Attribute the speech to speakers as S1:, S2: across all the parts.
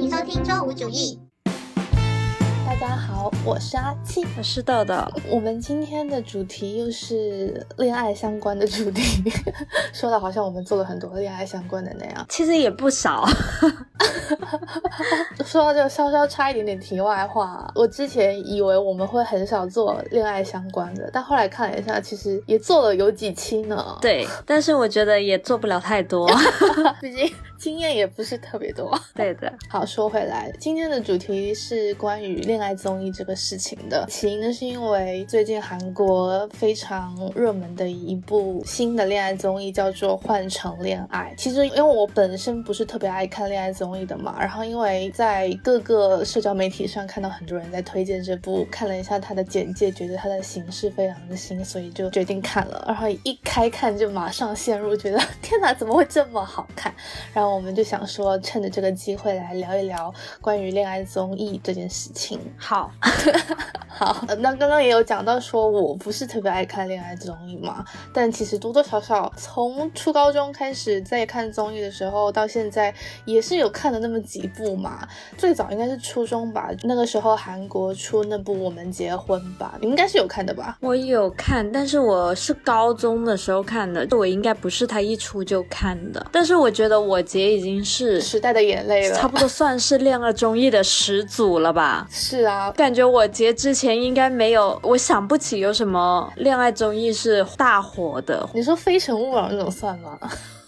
S1: 欢迎收听周五主义。
S2: 大家好，我是阿七，
S3: 我是豆豆。
S2: 我们今天的主题又是恋爱相关的主题，说的好像我们做了很多恋爱相关的那样。
S3: 其实也不少。
S2: 说到这个，稍稍插一点点题外话，我之前以为我们会很少做恋爱相关的，但后来看了一下，其实也做了有几期呢。
S3: 对，但是我觉得也做不了太多，
S2: 毕竟经验也不是特别多。
S3: 对的。
S2: 好，说回来，今天的主题是关于恋爱综艺这个事情的。起因呢，是因为最近韩国非常热门的一部新的恋爱综艺叫做《换乘恋爱》。其实因为我本身不是特别爱看恋爱综艺的嘛，然后因为在各个社交媒体上看到很多人在推荐这部，看了一下它的简介，觉得它的形式非常的新，所以就决定看了。然后一开看就马上陷入，觉得天哪，怎么会这么好看？然后我们就想说，趁着这个机会来聊一聊关于恋爱综艺这件事情。
S3: 好，
S2: 好，那刚刚也有讲到说我不是特别爱看恋爱综艺嘛，但其实多多少少从初高中开始在看综艺的时候到现在也是有看了那么几部嘛。最早应该是初中吧，那个时候韩国出那部《我们结婚吧》，你应该是有看的吧？
S3: 我有看，但是我是高中的时候看的，我应该不是他一出就看的。但是我觉得我姐已经是
S2: 时代的眼泪了，
S3: 差不多算是恋爱综艺的始祖了吧？
S2: 是啊，
S3: 感觉我姐之前应该没有，我想不起有什么恋爱综艺是大火的。
S2: 你说《非诚勿扰》那种算吗？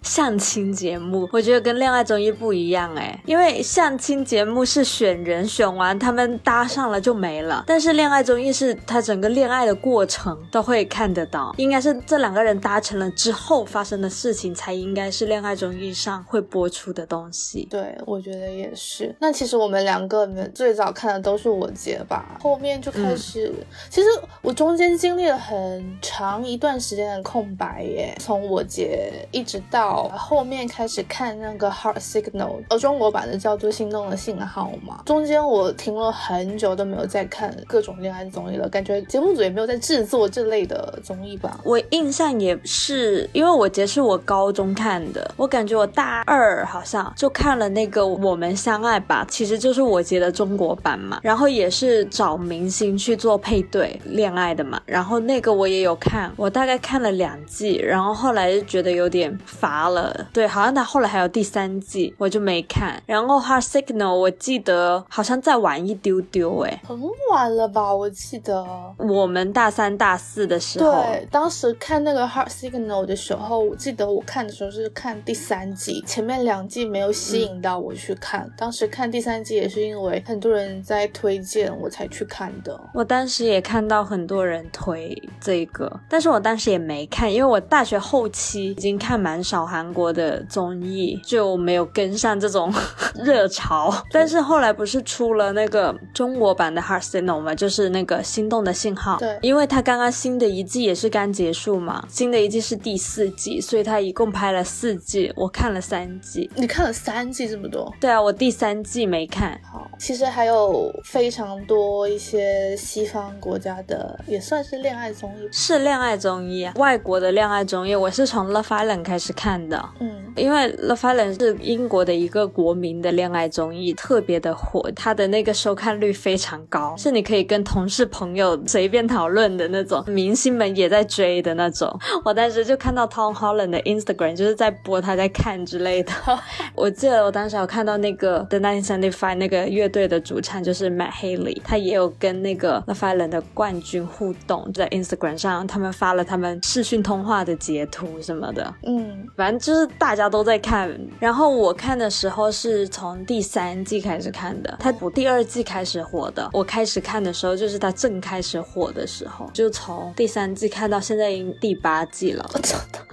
S3: 相亲节目，我觉得跟恋爱综艺不一样哎，因为相亲节目是选人，选完他们搭上了就没了，但是恋爱综艺是他整个恋爱的过程都会看得到，应该是这两个人搭成了之后发生的事情才应该是恋爱综艺上会播出的东西。
S2: 对，我觉得也是。那其实我们两个人最早看的都是我姐吧，后面就开始，其实我中间经历了很长一段时间的空白耶，从我姐一直到。后面开始看那个 Heart Signal，呃，中国版的叫做心动的信号嘛。中间我停了很久都没有再看各种恋爱综艺了，感觉节目组也没有在制作这类的综艺吧。
S3: 我印象也是，因为我姐是我高中看的，我感觉我大二好像就看了那个我们相爱吧，其实就是我姐的中国版嘛。然后也是找明星去做配对恋爱的嘛。然后那个我也有看，我大概看了两季，然后后来就觉得有点乏。了，对，好像他后来还有第三季，我就没看。然后《Heart Signal》，我记得好像再晚一丢丢，哎，
S2: 很晚了吧？我记得
S3: 我们大三、大四的时候，
S2: 对，当时看那个《Heart Signal》的时候，我记得我看的时候是看第三季，前面两季没有吸引到我去看。当时看第三季也是因为很多人在推荐，我才去看的。
S3: 我当时也看到很多人推这个，但是我当时也没看，因为我大学后期已经看蛮少。韩国的综艺就没有跟上这种 热潮，但是后来不是出了那个中国版的《Heart Signal》吗？就是那个心动的信号。
S2: 对，
S3: 因为他刚刚新的一季也是刚结束嘛，新的一季是第四季，所以他一共拍了四季，我看了三季。
S2: 你看了三季这么多？
S3: 对啊，我第三季没看。
S2: 好，其实还有非常多一些西方国家的，也算是恋爱综艺，
S3: 是恋爱综艺啊，外国的恋爱综艺，我是从《Love Island》开始看。的，
S2: 嗯，
S3: 因为《Love Island》是英国的一个国民的恋爱综艺，特别的火，它的那个收看率非常高，是你可以跟同事朋友随便讨论的那种，明星们也在追的那种。我当时就看到 Tom Holland 的 Instagram 就是在播他在看之类的。我记得我当时有看到那个 The Nineteen Seventy Five 那个乐队的主唱就是 Matt Haley，他也有跟那个 Love Island 的冠军互动，在 Instagram 上他们发了他们视讯通话的截图什么的，
S2: 嗯。
S3: 反正就是大家都在看，然后我看的时候是从第三季开始看的，它不第二季开始火的。我开始看的时候就是它正开始火的时候，就从第三季看到现在已经第八季了，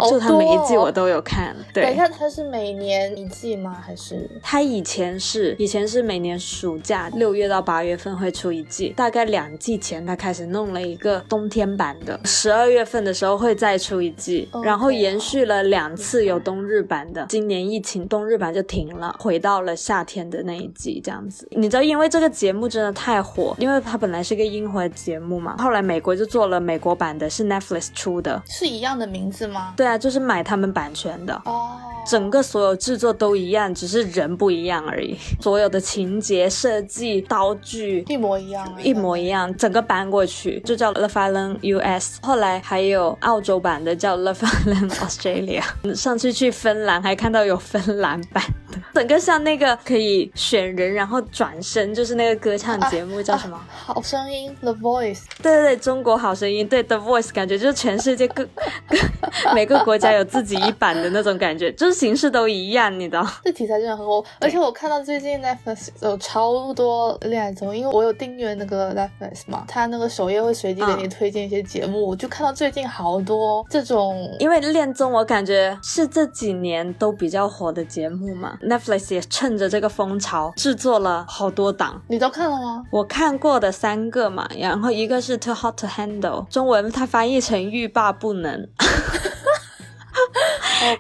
S3: 就它每一季我都有看。对，
S2: 等一下，它是每年一季吗？还是
S3: 它以前是以前是每年暑假六月到八月份会出一季，大概两季前他开始弄了一个冬天版的，十二月份的时候会再出一季，然后延续了两次有冬日版的，今年疫情冬日版就停了，回到了夏天的那一季这样子。你知道，因为这个节目真的太火，因为它本来是一个英文节目嘛，后来美国就做了美国版的，是 Netflix 出的，
S2: 是一样的名字吗？
S3: 对啊，就是买他们版权的
S2: 哦。
S3: 整个所有制作都一样，只是人不一样而已。所有的情节设计、道具
S2: 一模一样，
S3: 一模一样，整个搬过去就叫 Love Island US。后来还有澳洲版的叫 Love Island Australia。上次去芬兰还看到有芬兰版的，整个像那个可以选人然后转身，就是那个歌唱节目叫什么？
S2: 好声音 The Voice。
S3: 对对对，中国好声音。对 The Voice，感觉就是全世界各 各每个国家有自己一版的那种感觉，就是。形式都一样，你知道？
S2: 这题材真的很火，而且我看到最近 Netflix 有超多恋爱综艺，因为我有订阅那个 Netflix 嘛，它那个首页会随机给你推荐一些节目，我就看到最近好多这种，
S3: 因为恋综我感觉是这几年都比较火的节目嘛，Netflix 也趁着这个风潮制作了好多档，
S2: 你都看了吗？
S3: 我看过的三个嘛，然后一个是 Too Hot to Handle，中文它翻译成欲罢不能。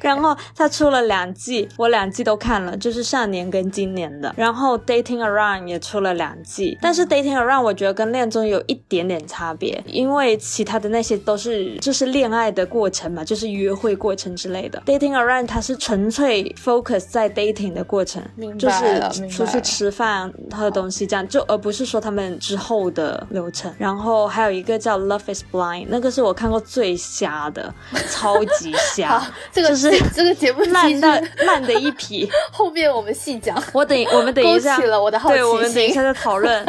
S3: 然后他出了两季，我两季都看了，就是上年跟今年的。然后 Dating Around 也出了两季，但是 Dating Around 我觉得跟恋综有一点点差别，因为其他的那些都是就是恋爱的过程嘛，就是约会过程之类的。Dating Around 它是纯粹 focus 在 dating 的过程，就是出去吃饭喝东西这样，就而不是说他们之后的流程。然后还有一个叫 Love Is Blind，那个是我看过最瞎的，超级瞎，
S2: 这个。
S3: 就是
S2: 这个节目
S3: 烂的烂的一批，
S2: 后面我们细讲。
S3: 我等我们等一下，
S2: 起了我的好奇
S3: 心。对，我们等一下再讨论。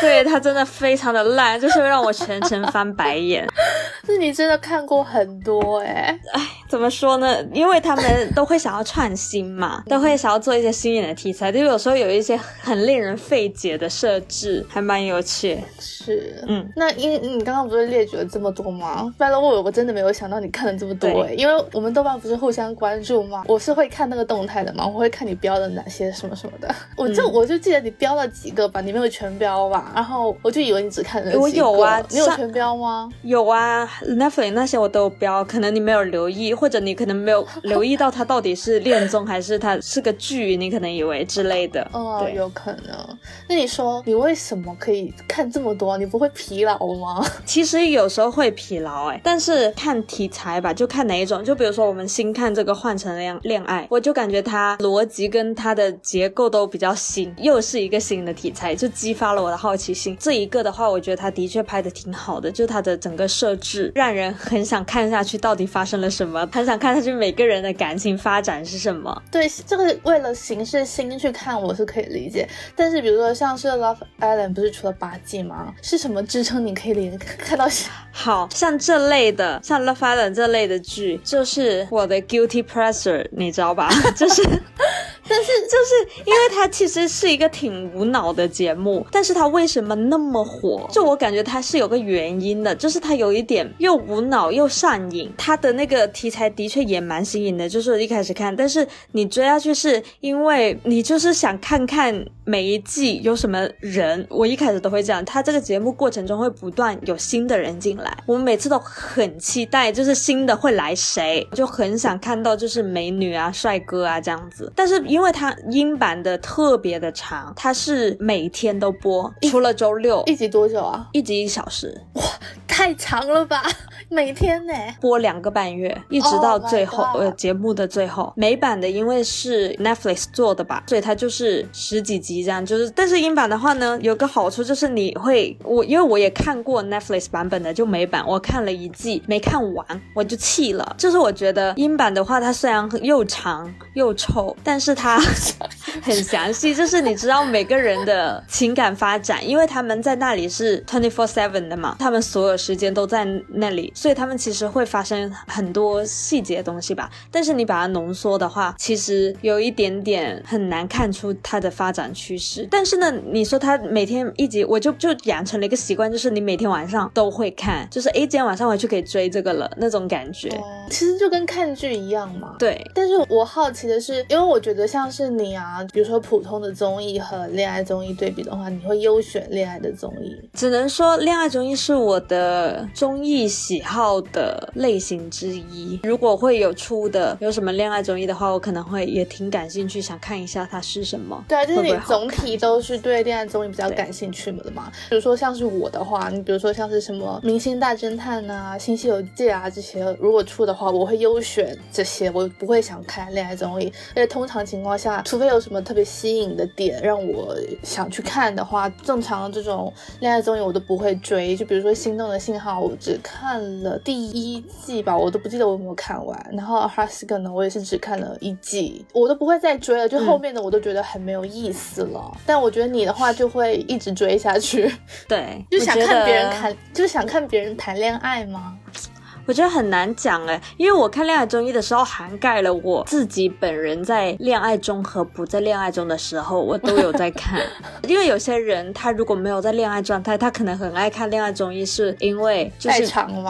S3: 对他真的非常的烂，就是让我全程翻白眼。
S2: 那你真的看过很多哎，
S3: 哎，怎么说呢？因为他们都会想要创新嘛，都会想要做一些新颖的题材，就有时候有一些很令人费解的设置，还蛮有趣。
S2: 是，嗯，那因你刚刚不是列举了这么多吗？拜了我，我真的没有想到你看了这么多哎，因为我们豆瓣不是互相关注吗？我是会看那个动态的嘛，我会看你标的哪些什么什么的，我就我就记得你标了几个吧，你没有全标吧？然后我就以为你只看了
S3: 我有啊，
S2: 你有全标吗？
S3: 有啊，Netflix 那些我都有标，可能你没有留意，或者你可能没有 留意到它到底是恋综还是它是个剧，你可能以为之类的。
S2: 哦，有可能。那你说你为什么可以看这么多？你不会疲劳吗？
S3: 其实有时候会疲劳哎，但是看题材吧，就看哪一种。就比如说我们新看这个《换成恋恋爱》，我就感觉它逻辑跟它的结构都比较新，又是一个新的题材，就激发了我的好奇心。这一个的话，我觉得他的确拍的挺好的，就他的整个设置让人很想看下去，到底发生了什么，很想看下去每个人的感情发展是什么。
S2: 对，这个为了形式新去看我是可以理解，但是比如说像是 Love Island 不是出了八季吗？是什么支撑你可以连看到？
S3: 好像这类的，像 Love Island 这类的剧，就是我的 guilty Pressure，你知道吧？就是，
S2: 但是
S3: 就是因为它其实是一个挺无脑的节目，但是它为为什么？那么火，就我感觉它是有个原因的，就是它有一点又无脑又上瘾。它的那个题材的确也蛮新颖的，就是一开始看，但是你追下去是因为你就是想看看每一季有什么人。我一开始都会这样，它这个节目过程中会不断有新的人进来，我们每次都很期待，就是新的会来谁，就很想看到就是美女啊、帅哥啊这样子。但是因为它英版的特别的长，它是每天都播，除了周。六
S2: 一集多久啊？
S3: 一集一小时，
S2: 哇，太长了吧！每天呢，
S3: 播两个半月，一直到最后，呃，节目的最后。美版的因为是 Netflix 做的吧，所以它就是十几集这样。就是，但是英版的话呢，有个好处就是你会，我因为我也看过 Netflix 版本的，就美版，我看了一季没看完，我就气了。就是我觉得英版的话，它虽然又长又臭，但是它 很详细，就是你知道每个人的情感发展，因为他们在那里是 twenty four seven 的嘛，他们所有时间都在那里。所以他们其实会发生很多细节的东西吧。但是你把它浓缩的话，其实有一点点很难看出它的发展趋势。但是呢，你说他每天一集，我就就养成了一个习惯，就是你每天晚上都会看，就是哎，今天晚上我就可以追这个了那种感觉。
S2: 其实就跟看剧一样嘛。
S3: 对。
S2: 但是我好奇的是，因为我觉得像是你啊，比如说普通的综艺和恋爱综艺对比的话，你会优选恋爱的综艺。
S3: 只能说恋爱综艺是我的综艺喜好的类型之一。如果会有出的有什么恋爱综艺的话，我可能会也挺感兴趣，想看一下它是什么。
S2: 对啊，就是你总体都是对恋爱综艺比较感兴趣的嘛。比如说像是我的话，你比如说像是什么明星大侦探啊、新西游记啊这些，如果出的话，我会优选这些，我不会想看恋爱综艺。而且通常情况下，除非有什么特别吸引的点让我想去看的话，正常的这种恋爱综艺我都不会追。就比如说《心动的信号》，我只看了第一季吧，我都不记得我有没有看完。然后《s k e n 呢，我也是只看了一季，我都不会再追了。就后面的我都觉得很没有意思了。但我觉得你的话就会一直追下去。
S3: 对，
S2: 就想看别人谈，就想看别人谈恋爱吗？
S3: 我觉得很难讲哎，因为我看恋爱综艺的时候，涵盖了我自己本人在恋爱中和不在恋爱中的时候，我都有在看。因为有些人他如果没有在恋爱状态，他可能很爱看恋爱综艺，是因为就是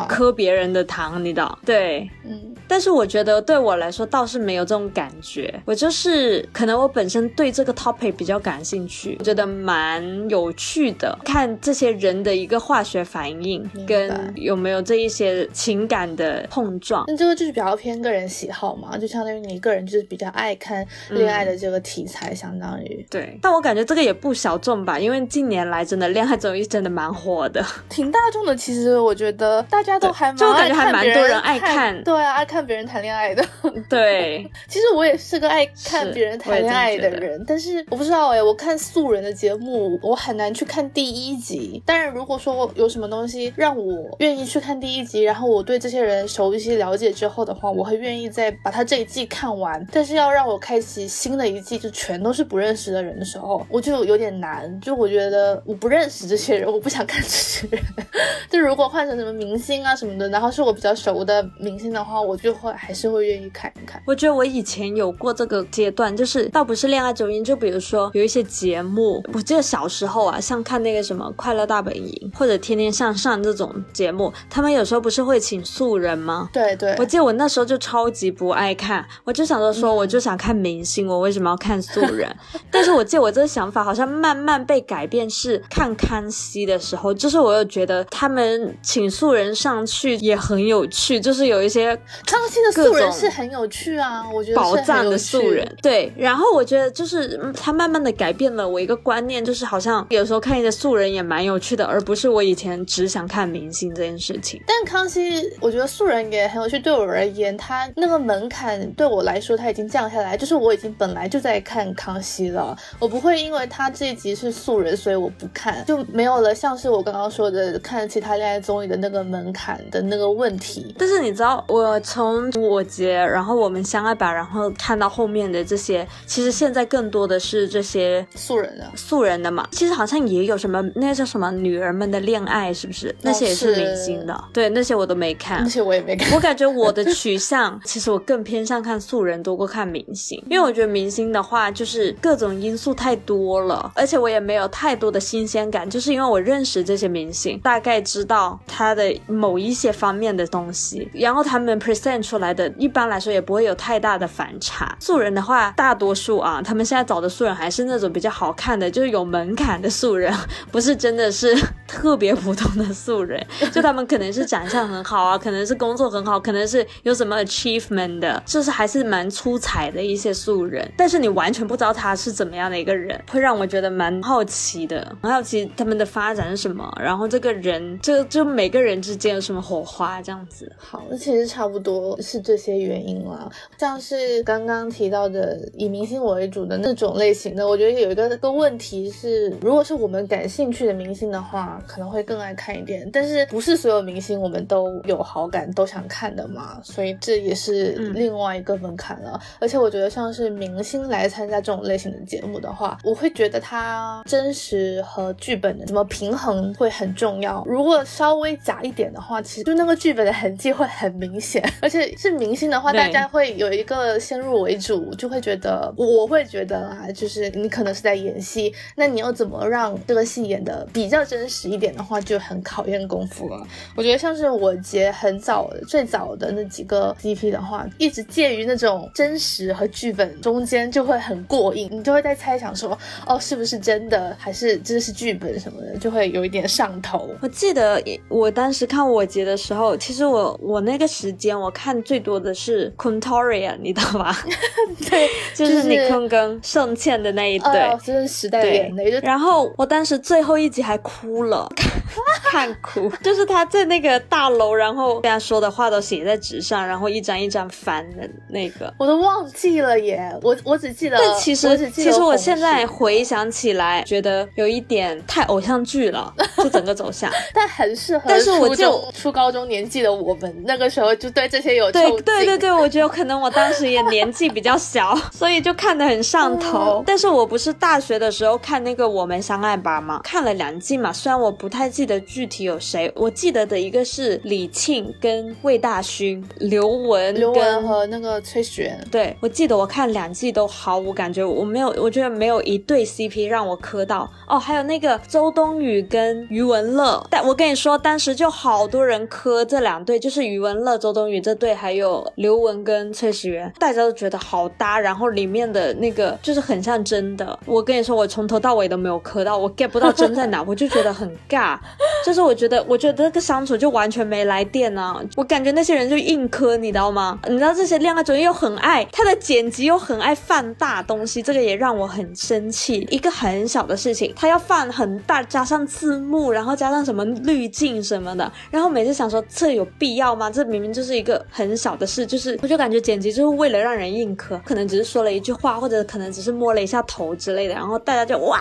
S3: 磕别人的糖，你知道？对，嗯。但是我觉得对我来说倒是没有这种感觉，我就是可能我本身对这个 topic 比较感兴趣，我觉得蛮有趣的，看这些人的一个化学反应跟有没有这一些情。感的碰撞，
S2: 那这个就是比较偏个人喜好嘛，就相当于你个人就是比较爱看恋爱的这个题材，相当于
S3: 对。但我感觉这个也不小众吧，因为近年来真的恋爱综艺真的蛮火的，
S2: 挺大众的。其实我觉得大家都还蛮
S3: 就感觉还蛮多人
S2: 爱
S3: 看，
S2: 对啊，爱看别人谈恋爱的。
S3: 对，
S2: 其实我也是个爱看别人谈恋爱的人，但是我不知道哎，我看素人的节目，我很难去看第一集。当然，如果说有什么东西让我愿意去看第一集，然后我对这些人熟悉了解之后的话，我会愿意再把他这一季看完。但是要让我开启新的一季，就全都是不认识的人的时候，我就有点难。就我觉得我不认识这些人，我不想看这些人。就如果换成什么明星啊什么的，然后是我比较熟的明星的话，我就会还是会愿意看一看。
S3: 我觉得我以前有过这个阶段，就是倒不是恋爱综艺，就比如说有一些节目，我记得小时候啊，像看那个什么《快乐大本营》或者《天天向上》这种节目，他们有时候不是会请素人吗？
S2: 对对，
S3: 我记得我那时候就超级不爱看，我就想着说，我就想看明星，我为什么要看素人？但是我记得我这个想法好像慢慢被改变，是看康熙的时候，就是我又觉得他们请素人上去也很有趣，就是有一些
S2: 康熙的素人是很有趣啊，我觉得
S3: 宝藏的素人。对，然后我觉得就是他慢慢的改变了我一个观念，就是好像有时候看一些素人也蛮有趣的，而不是我以前只想看明星这件事情。
S2: 但康熙，我觉得素人也很有趣。对我而言，他那个门槛对我来说他已经降下来，就是我已经本来就在看康熙了，我不会因为他这一集是素人，所以我不看，就没有了像是我刚刚说的看其他恋爱综艺的那个门槛的那个问题。
S3: 但是你知道，我从我节，然后我们相爱吧，然后看到后面的这些，其实现在更多的是这些
S2: 素人的
S3: 素人的嘛。其实好像也有什么那叫什么女儿们的恋爱，是不是？那些也是明星的，对，那些我都没看，
S2: 那些我也没看，
S3: 我感觉我的取向 其实我更偏向看素人多过看明星，因为我觉得明星的话就是各种因素太多了，而且我也没有太多的新鲜感，就是因为我认识这些明星，大概知道他的某一些方面的东西，然后他们 present 出来的，一般来说也不会有太大的反差。素人的话，大多数啊，他们现在找的素人还是那种比较好看的，就是有门槛的素人，不是真的是特别普通的素人，就他们可能是长相很好啊，可能是工作很好，可能是有什么 achievement 的，就是还是蛮出彩的一些素人，但是你完全不知道他是怎么样的一个人，会让我觉得蛮好奇的，很好奇他们的发展是什么，然后这个人，就就每个人之间有什么火花这样子。
S2: 好，那其实差不多是这些原因啦，像是刚刚提到的以明星为主的那种类型的，我觉得有一个个问题是，如果是我们感兴趣的明星的，话，可能会更爱看一点。但是不是所有明星我们都有好感、都想看的嘛？所以这也是另外一个门槛了。而且我觉得像是明星来参加这种类型的节目的话，我会觉得它真实和剧本的怎么平衡会很重要。如果稍微假一点的话，其实就那个剧本的痕迹会很明显。而且是明星的话，大家会有一个先入为主，就会觉得我会觉得啊，就是你可能是在演戏，那你要怎么让这个戏演的比较真实一点的话，就很考验功夫了。我觉得像是我节很早最早的那几个 CP 的话，一直介于那种真实和剧本中间，就会很过瘾，你就会在猜想说，哦，是不是真的，还是这是剧本什么的，就会有一点上头。
S3: 我记得我当时看我节的时候，其实我我那个时间我看最多的是 Contoria，你知道吧？
S2: 对，
S3: 就是你坤跟盛茜的那一对，
S2: 就是时代的眼泪。
S3: 然后我当时最后一集还哭了，看哭，就是他在那个大楼，然后跟他说的话都写在纸上，然后一张一张翻的那个，
S2: 我都忘记了耶。我我只记得，
S3: 但其实其实我现在回想起来，觉得有一点太偶像剧了，就整个走向。
S2: 但很适合，
S3: 但是我就
S2: 初高中年纪的我们，那个时候就对这些有
S3: 对对对对，我觉得可能我当时也年纪比较小，所以就看得很上头。但是我不是大学的时候看那个《我们相爱吧》吗？看了两季嘛，虽然我不太记得具体有谁，我记得的一个是李沁跟魏大勋、刘雯、
S2: 刘雯和那个崔始源。
S3: 对，我记得我看两季都毫无感觉，我没有，我觉得没有一对 CP 让我磕到。哦，还有那个周冬雨跟余文乐，但我跟你说，当时就好多人磕这两对，就是余文乐、周冬雨这对，还有刘雯跟崔始源，大家都觉得好搭，然后里面的那个就是很像真的。我跟你说，我从头到尾都没有磕到，我 get 不到真在哪，我就觉得很尬。就是我觉得，我觉得这个相处就完全没来电啊！我感觉那些人就硬磕，你知道吗？你知道这些恋爱综艺又很爱他的剪辑，又很爱放大东西，这个也让我很生气。一个很小的事情，他要放很大，加上字幕，然后加上什么滤镜什么的，然后每次想说这有必要吗？这明明就是一个很小的事，就是我就感觉剪辑就是为了让人硬磕，可能只是说了一句话，或者可能只是摸了一下头之类的，然后大家就哇，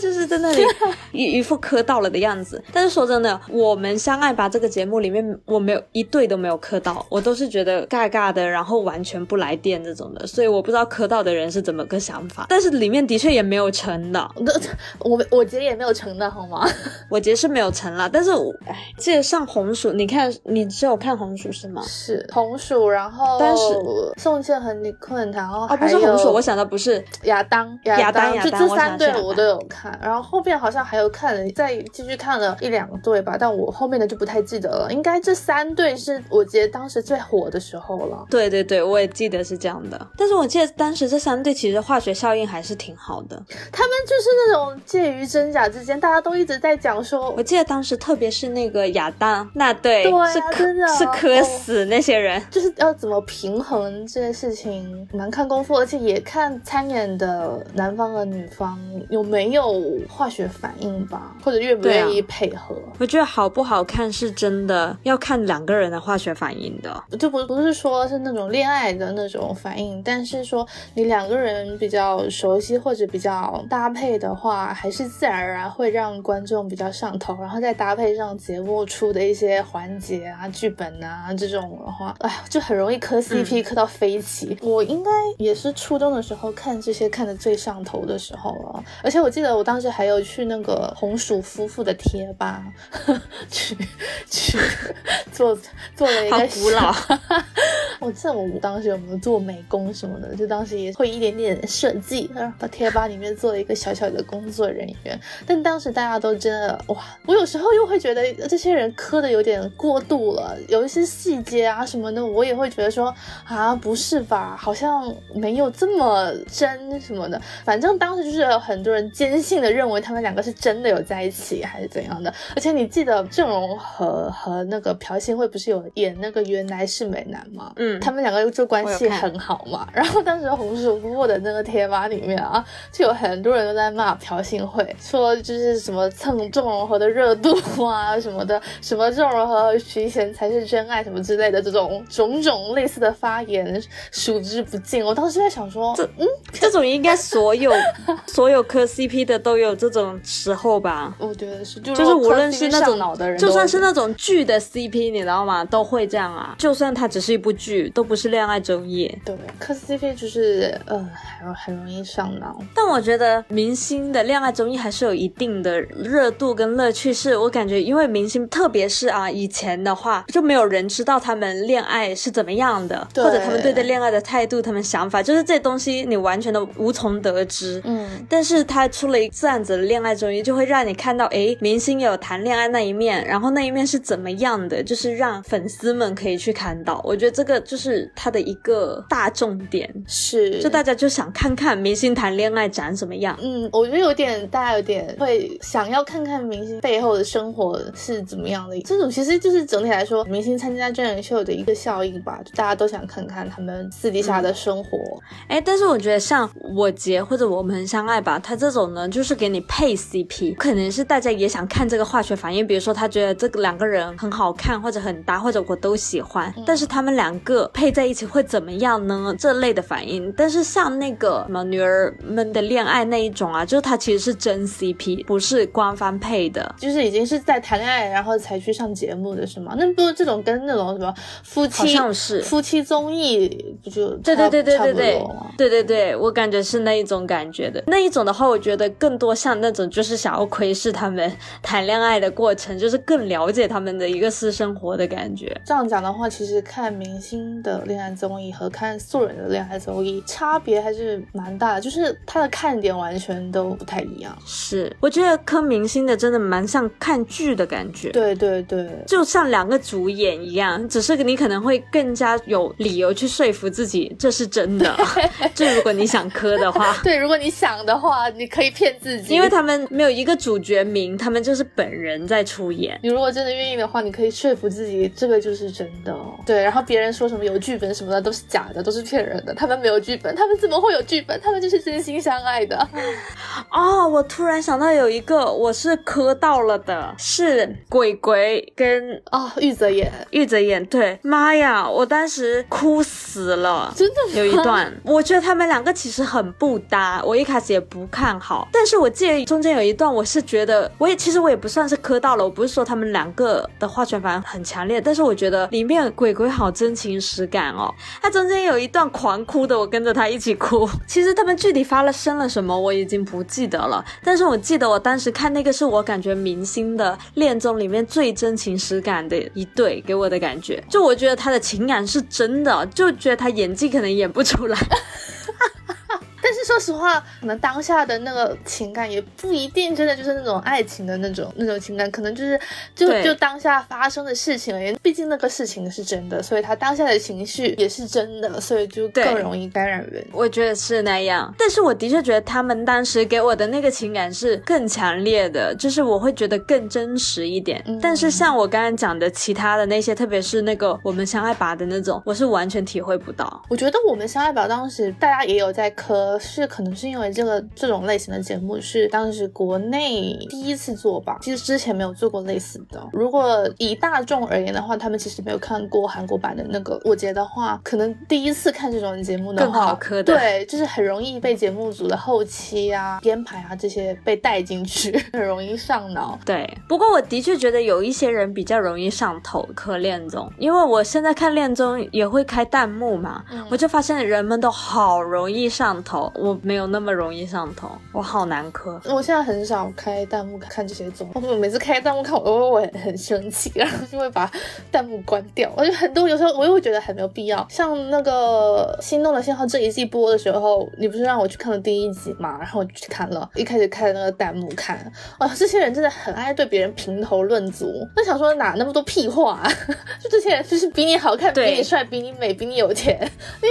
S3: 就是在那里 一一副磕到了的样子。但是说真的，我们相爱吧这个节目里面，我没有一对都没有磕到，我都是觉得尬尬的，然后完全不来电这种的，所以我不知道磕到的人是怎么个想法。但是里面的确也没有成的，
S2: 我我觉得也没有成的好吗？
S3: 我觉得是没有成了，但是哎，记得上红薯，你看你只有看红薯是吗？
S2: 是红薯，然后
S3: 但是
S2: 宋茜和李坤，然后
S3: 啊不是红薯，我想的不是
S2: 亚当，
S3: 亚当，
S2: 就这三对我都有看，然后后面好像还有看了，再继续看了一两对吧，但我后面的就不太记得了。应该这三对是我记得当时最火的时候了。
S3: 对对对，我也记得是这样的。但是我记得当时这三对其实化学效应还是挺好的，
S2: 他们就是那种介于真假之间，大家都一直在讲说。
S3: 我记得当时特别是那个亚当那对，是
S2: 真的
S3: 是磕死那些人，
S2: 就是要怎么平衡这件事情，蛮看功夫，而且也看参演的男方和女方有没有化学反应吧，或者愿不愿意配合。
S3: 我觉得好不好看是真的要看两个人的化学反应的，
S2: 就不不是说是那种恋爱的那种反应，但是说你两个人比较熟悉或者比较搭配的话，还是自然而然会让观众比较上头，然后再搭配上节目出的一些环节啊、剧本啊这种的话，哎，就很容易磕 CP 磕到飞起。我应该也是初中的时候看这些看的最上头的时候了，而且我记得我当时还有去那个红薯夫妇的贴吧。去去 做做了一个
S3: 古老，
S2: 我记得我当时有没有做美工什么的，就当时也会一点点设计，然后贴吧里面做了一个小小的工作人员。但当时大家都真的哇，我有时候又会觉得这些人磕的有点过度了，有一些细节啊什么的，我也会觉得说啊不是吧，好像没有这么真什么的。反正当时就是很多人坚信的认为他们两个是真的有在一起，还是怎样的。而且你记得郑容和和那个朴信惠不是有演那个原来是美男吗？
S3: 嗯嗯，
S2: 他们两个就关系很好嘛。然后当时红薯部落的那个贴吧里面啊，就有很多人都在骂朴信惠，说就是什么蹭郑容和的热度啊 什么的，什么郑容和和徐贤才是真爱什么之类的这种种种类似的发言数之不尽。我当时在想说，这嗯，
S3: 这种应该所有 所有磕 CP 的都有这种时候吧。
S2: 我觉得是，就
S3: 就是无论是那种
S2: 脑的人，
S3: 就算是那种剧的 CP，你知道吗？都会这样啊。就算它只是一部剧，都不是恋爱综艺。
S2: 对磕 CP 就是呃很很容易上脑。
S3: 但我觉得明星的恋爱综艺还是有一定的热度跟乐趣。是我感觉，因为明星，特别是啊以前的话，就没有人知道他们恋爱是怎么样的，
S2: 对
S3: 或者他们对待恋爱的态度、他们想法，就是这东西你完全的无从得知。
S2: 嗯，
S3: 但是他出了一这样子的恋爱综艺，就会让你看到，哎，明星有谈恋爱那一面，然后那一面是怎么样的，就是让粉丝们可以去看到。我觉得这个就是他的一个大重点，
S2: 是，
S3: 就大家就想看看明星谈恋爱长什么样。
S2: 嗯，我觉得有点，大家有点会想要看看明星背后的生活是怎么样的。这种其实就是整体来说，明星参加真人秀的一个效应吧，就大家都想看看他们私底下的生活。
S3: 哎，但是我觉得像我结或者我们很相爱吧，他这种呢，就是给你配 CP，可能是大家也想看这个化学反应，比如说他觉得这个两个人很好看，或者很搭，或者我都喜欢，但是他们两个配在一起会怎么样呢？这类的反应。但是像那个什么女儿们的恋爱那一种啊，就是它其实是真 CP，不是官方配的。
S2: 就是已经是在谈恋爱，然后才去上节目的是吗？那不这种跟那种什么夫
S3: 好
S2: 妻
S3: 像是
S2: 夫妻综艺不就
S3: 对对对对对对对对对，我感觉是那一种感觉的。那一种的话，我觉得更多像那种就是想要窥视他们谈恋爱的过程，就是更了解他们的一个私生活的感觉。
S2: 这样讲的话，其实看明星的恋爱综艺和看素人的恋爱综艺差别还是蛮大的，就是他的看点完全都不太一样。
S3: 是，我觉得磕明星的真的蛮像看剧的感觉。
S2: 对对对，
S3: 就像两个主演一样，只是你可能会更加有理由去说服自己这是真的。就如果你想磕的话，
S2: 对，如果你想的话，你可以骗自己，
S3: 因为他们没有一个主角名，他们就是本人在出演。
S2: 你如果真的愿意的话，你可以说服自己这个就是真的哦。对，然后别人说什么有剧本什么的都是假的，都是骗人的。他们没有剧本，他们怎么会有剧本？他们就是真心相爱的。
S3: 哦，我突然想到有一个我是磕到了的，是鬼鬼跟
S2: 哦，玉泽演
S3: 玉泽演。对，妈呀，我当时哭死了。
S2: 真的吗
S3: 有一段，我觉得他们两个其实很不搭，我一开始也不看好，但是我记得中间有一段，我是觉得，我也其实我也不算是磕到了，我不是说他们两个的化学反很强烈，但是我觉得里面鬼鬼好真情实感哦，他中间有一段狂哭的，我跟着他一起哭。其实他们具体发生了什么，我已经不记得了，但是我记得我当时看那个是我感觉明星的恋综里面最真情实感的一对，给我的感觉，就我觉得他的情感是真的，就觉得他演技可能演不出来。
S2: 但是说实话，可能当下的那个情感也不一定真的就是那种爱情的那种那种情感，可能就是就就当下发生的事情而言，毕竟那个事情是真的，所以他当下的情绪也是真的，所以就更容易感染人。
S3: 我觉得是那样，但是我的确觉得他们当时给我的那个情感是更强烈的，就是我会觉得更真实一点。
S2: 嗯
S3: 但是像我刚刚讲的其他的那些，特别是那个我们相爱吧的那种，我是完全体会不到。
S2: 我觉得我们相爱吧当时大家也有在磕，是可能是因为这个这种类型的节目是当时国内第一次做吧，其实之前没有做过类似的。如果以大众而言的话，他们其实没有看过韩国版的那个，我觉得话，可能第一次看这种节目的
S3: 更
S2: 话，
S3: 好磕的
S2: 对，就是很容易被节目组的后期啊、编排啊这些被带进去，很容易上脑。
S3: 对，不过我的确觉得有一些人比较容易上头磕恋综，因为我现在看恋综也会开弹幕嘛，我就发现人们都好容易上头，我没有那么容易上头，我好难磕。
S2: 我现在很少开弹幕看这些综艺，我每次开弹幕看，我都会很生气，然后就会把弹幕关掉。我就很多有时候我又会觉得很没有必要。像那个《心动的信号》这一季播的时候，你不是让我去看了第一集嘛？然后我就去看了，一开始开那个弹幕看，哇，这些人真的很爱对别人评头论足。我想说哪那么多屁话、啊？就这些人就是比你好看，比你帅，比你美，比你有钱，你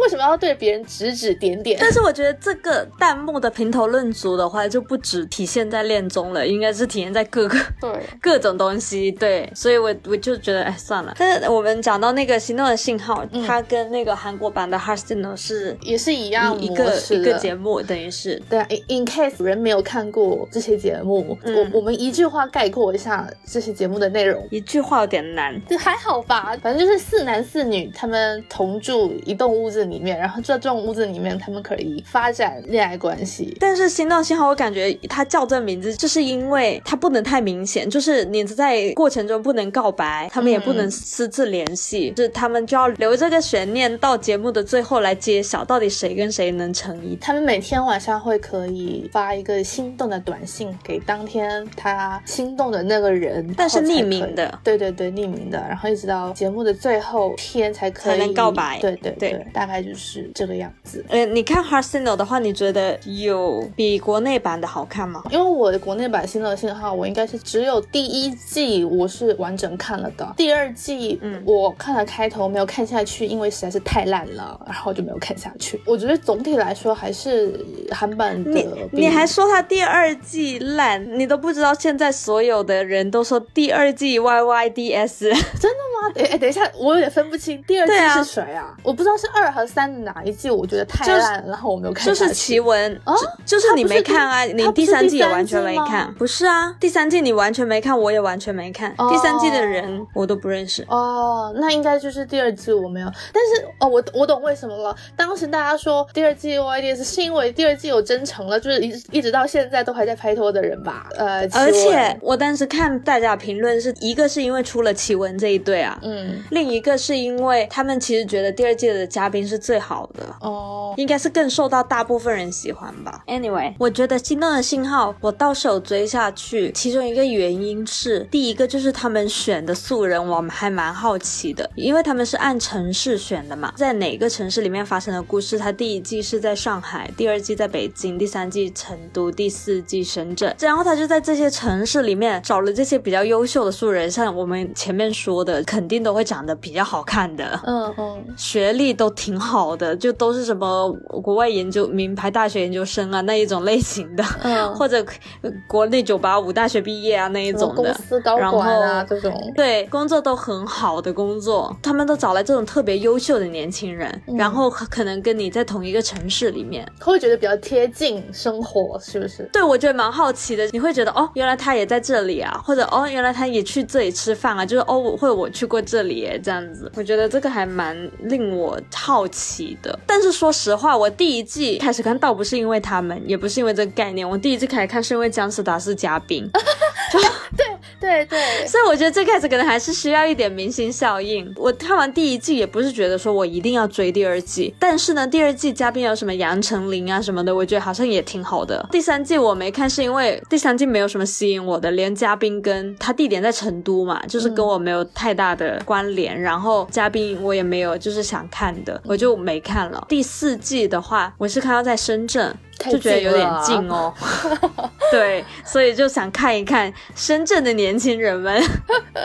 S2: 为什么要对别人指指点点？
S3: 是我觉得这个弹幕的评头论足的话，就不止体现在恋综了，应该是体现在各个
S2: 对
S3: 各种东西。对，所以我我就觉得，哎，算了。但是我们讲到那个行动的信号，它跟那个韩国版的 Heart Signal 是
S2: 也是一样
S3: 一个一个节目，等于是
S2: 对啊，in case 人没有看过这些节目，
S3: 嗯
S2: 我我们一句话概括一下这些节目的内容。
S3: 一句话有点难。
S2: 这还好吧，反正就是四男四女，他们同住一栋屋子里面，然后这栋屋子里面他们可以发展恋爱关系。
S3: 但是心动信号，我感觉它叫这名字，就是因为它不能太明显，就是你在过程中不能告白，他们也不能私自联系，就是他们就要留这个悬念到节目的最后来揭晓，到底谁跟谁能成一
S2: 他们每天晚上会可以发一个心动的短信给当天他心动的那个人，
S3: 但是匿名的。
S2: 对对对，匿名的，然后一直到节目的最后天才可以
S3: 才能告白
S2: 对对
S3: 对
S2: 对，大概就是这个样子。
S3: 呃，你看 Heart Signal 的话，你觉得有比国内版的好看吗？
S2: 因为我的国内版《新的信号》，我应该是只有第一季我是完整看了的，第二季
S3: 嗯
S2: 我看了开头没有看下去，因为实在是太烂了，然后就没有看下去。我觉得总体来说还是韩版的
S3: 你你还说它第二季烂，你都不知道现在所有的人都说第二季 YYDS。
S2: 真的吗？哎哎，等一下，我有点分不清第二季是谁啊？我不知道是二和三的哪一季，我觉得太烂了，然后我没有看
S3: 就是奇闻
S2: 哦
S3: 就就是你没看啊，你第三季也完全没看，不是啊？第三季你完全没看，我也完全没看，
S2: 哦
S3: 第三季的人我都不认识。
S2: 哦，那应该就是第二季我没有，但是哦，我我懂为什么了。当时大家说第二季 YDS 是因为第二季有真诚了，就是一一直到现在都还在拍拖的人吧？呃，
S3: 而且我当时看大家评论是一个是因为出了奇闻这一对啊，
S2: 嗯，
S3: 另一个是因为他们其实觉得第二季的嘉宾是最好的。
S2: 哦，
S3: 应该是更受到大部分人喜欢吧。Anyway，我觉得《心动的信号》我倒是有追下去，其中一个原因是，第一个就是他们选的素人，我们还蛮好奇的，因为他们是按城市选的嘛，在哪个城市里面发生的故事，它第一季是在上海，第二季在北京，第三季成都，第四季深圳，然后他就在这些城市里面找了这些比较优秀的素人，像我们前面说的，肯定都会长得比较好看的，
S2: 嗯嗯，
S3: 学历都挺好的，就都是什么国外研究名牌大学研究生啊那一种类型的，
S2: 嗯
S3: 或者呃国内九八五大学毕业啊那一种的。
S2: 公司高
S3: 然
S2: 管啊
S3: 后
S2: 这种，
S3: 对，工作都很好的工作，他们都找来这种特别优秀的年轻人，
S2: 嗯
S3: 然后可能跟你在同一个城市里面，
S2: 会觉得比较贴近生活，是不是？
S3: 对我觉得蛮好奇的。你会觉得哦，原来他也在这里啊，或者哦，原来他也去这里吃饭啊，就是哦，我或者我去过这里耶，这样子，我觉得这个还蛮令我好奇的。但是说实话，我第第一季开始看倒不是因为他们，也不是因为这个概念，我第一季开始看是因为姜思达是嘉宾，
S2: 对对 对，
S3: 所以我觉得最开始可能还是需要一点明星效应。我看完第一季也不是觉得说我一定要追第二季，但是呢，第二季嘉宾有什么杨丞琳啊什么的，我觉得好像也挺好的。第三季我没看，是因为第三季没有什么吸引我的，连嘉宾跟他地点在成都嘛，就是跟我没有太大的关联，然后嘉宾我也没有就是想看的，我就没看了。第四季的话，我是看到在深圳。
S2: 太
S3: 就觉得有点近哦，对，所以就想看一看深圳的年轻人们。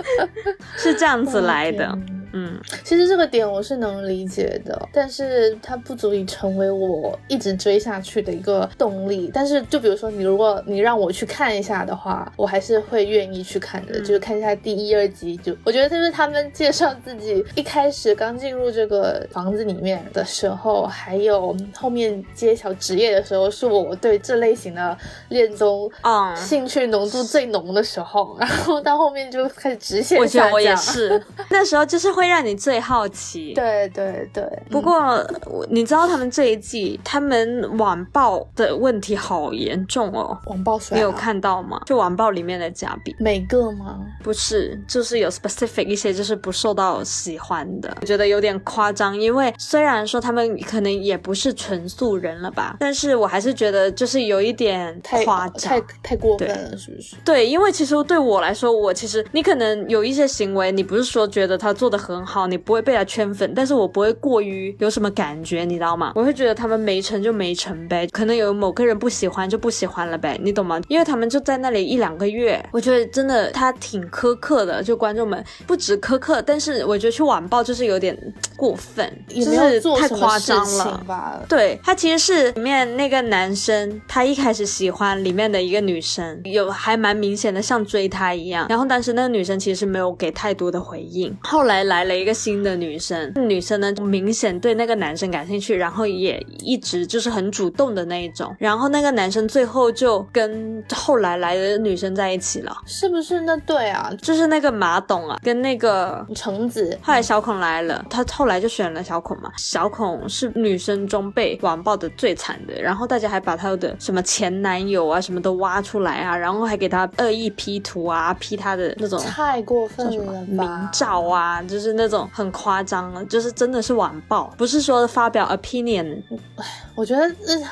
S3: 是这样子来的。嗯，
S2: 其实这个点我是能理解的，但是它不足以成为我一直追下去的一个动力。但是就比如说你如果你让我去看一下的话，我还是会愿意去看的，
S3: 嗯
S2: 就是看一下第一、二集。就我觉得就是他们介绍自己一开始刚进入这个房子里面的时候，还有后面揭晓职业的时候，是我对这类型的恋综
S3: 啊
S2: 兴趣浓度最浓的时候。然后到后面就开始直线
S3: 我觉得我也
S2: 下降。
S3: 是，那时候就是会让你最好奇。。
S2: 对对对，
S3: 不过，我你知道他们这一季，他们网暴的问题好严重哦，
S2: 网暴谁、啊，
S3: 你有看到吗？就网暴里面的嘉宾，
S2: 每个吗？
S3: 不是，就是有 specific 一些就是不受到喜欢的，我觉得有点夸张。因为虽然说他们可能也不是纯素人了吧，但是我还是觉得就是有一点
S2: 太
S3: 夸张
S2: 太。太过分了，是不是？
S3: 对，因为其实对我来说，我其实你可能有一些行为，你不是说觉得他做的很很好，你不会被他圈粉，但是我不会过于有什么感觉，你知道吗？我会觉得他们没成就没成呗，可能有某个人不喜欢就不喜欢了呗，你懂吗？因为他们就在那里一两个月，我觉得真的他挺苛刻的，就观众们不止苛刻，但是我觉得去网暴就是有点过分，就是太夸张了？对他其实是里面那个男生，他一开始喜欢里面的一个女生，有还蛮明显的像追他一样。然后当时那个女生其实没有给太多的回应。后来来了一个新的女生，女生呢明显对那个男生感兴趣，然后也一直就是很主动的那一种。然后那个男生最后就跟后来来的女生在一起了，
S2: 是不是那对啊？
S3: 就是那个马董啊，跟那个
S2: 橙子
S3: 后来小孔来了，他后来就选了小孔嘛。小孔是女生中被网暴的最惨的，然后大家还把他的什么前男友啊什么都挖出来啊，然后还给他恶意 P 图啊，P 他的那种
S2: 太过分了
S3: 明
S2: 吧？
S3: 照啊，就是那种很夸张了，就是真的是网暴，不是说发表 opinion。
S2: 我觉得，呃，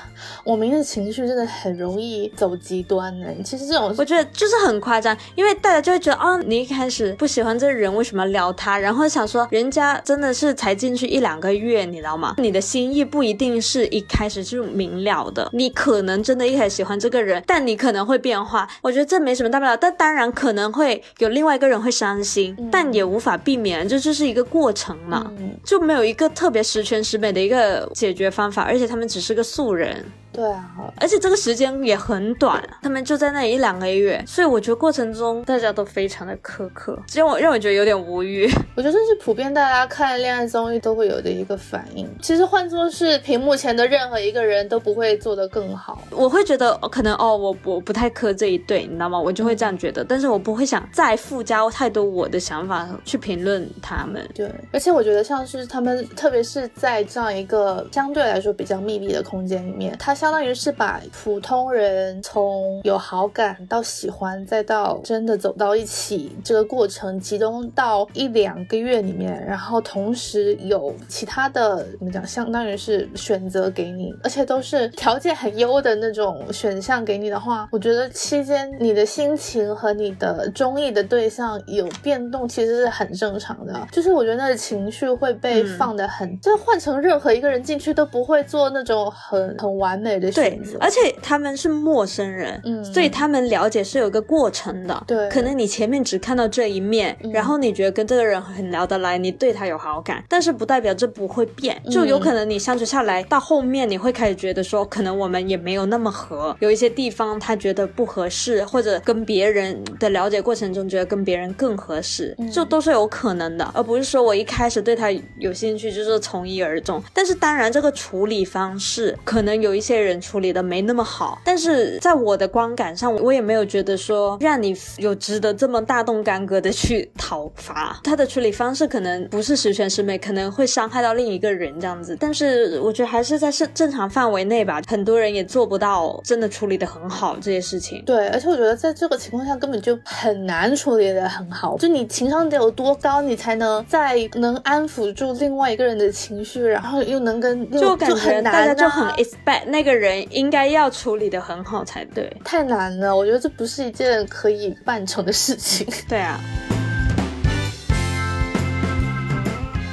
S2: 我们的情绪真的很容易走极端呢。其实这种
S3: 我觉得就是很夸张，因为大家就会觉得，哦，你一开始不喜欢这个人，为什么要撩他？然后想说，人家真的是才进去一两个月，你知道吗？你的心意不一定是一开始就明了的，你可能真的一开始喜欢这个人，但你可能会变化。我觉得这没什么大不了，但当然可能会有另外一个人会伤心，但也无法避免，这就是一个过程嘛。
S2: 嗯，
S3: 就没有一个特别十全十美的一个解决方法，而且他们只是个素人，
S2: 对啊，
S3: 而且这个时间也很短，他们就在那里一两个月，所以我觉得过程中大家都非常的苛刻，让我让我觉得有点无语。
S2: 我觉得这是普遍大家看恋爱综艺都会有的一个反应。其实换作是屏幕前的任何一个人都不会做得更好。
S3: 我会觉得哦可能哦，我我不太磕这一对，你知道吗？我就会这样觉得，但是我不会想再附加太多我的想法去评论他们。
S2: 对，而且我觉得像是他们，特别是在这样一个相对来说比较密闭的空间里面，它相当于是把普通人从有好感到喜欢，再到真的走到一起这个过程，集中到一两个月里面，然后同时有其他的怎么讲，相当于是选择给你，而且都是条件很优的那种选项给你的话，我觉得期间你的心情和你的中意的对象有变动，其实是很正常的。就是我觉得那个情绪会被
S3: 嗯
S2: 放得很，就换成任何一个人进去都不会做那种很很完美的
S3: 对
S2: 选择，。
S3: 而且他们是陌生人，
S2: 嗯
S3: 所以他们了解是有个过程的。
S2: 对。
S3: 可能你前面只看到这一面，
S2: 嗯。
S3: 然后你觉得跟这个人很聊得来，你对他有好感，但是不代表这不会变，就有可能你相处下来，到后面你会开始觉得说，可能我们也没有那么合，有一些地方他觉得不合适，或者跟别人的了解过程中觉得跟别人更合适，就都是有可能的，而不是说我一开始对他有兴趣就是从一而终。但是当然，这个处理方式可能有一些人处理的没那么好，但是在我的观感上，我也没有觉得说让你有值得这么大动干戈的去讨伐。他的处理方式可能不是十全十美，可能会伤害到另一个人这样子。但是我觉得还是在正正常范围内吧，很多人也做不到真的处理的很好这些事情。
S2: 对，而且我觉得在这个情况下根本就很难处理的很好，就你情商得有多高，你才能在能安抚住另外一个人的情绪，然后又能跟
S3: 就感觉
S2: 很、
S3: 大
S2: 啊，
S3: 家就很 expect 那个人应该要处理的很好才对。
S2: 太难了，我觉得这不是一件可以办成的事情。
S3: 对啊。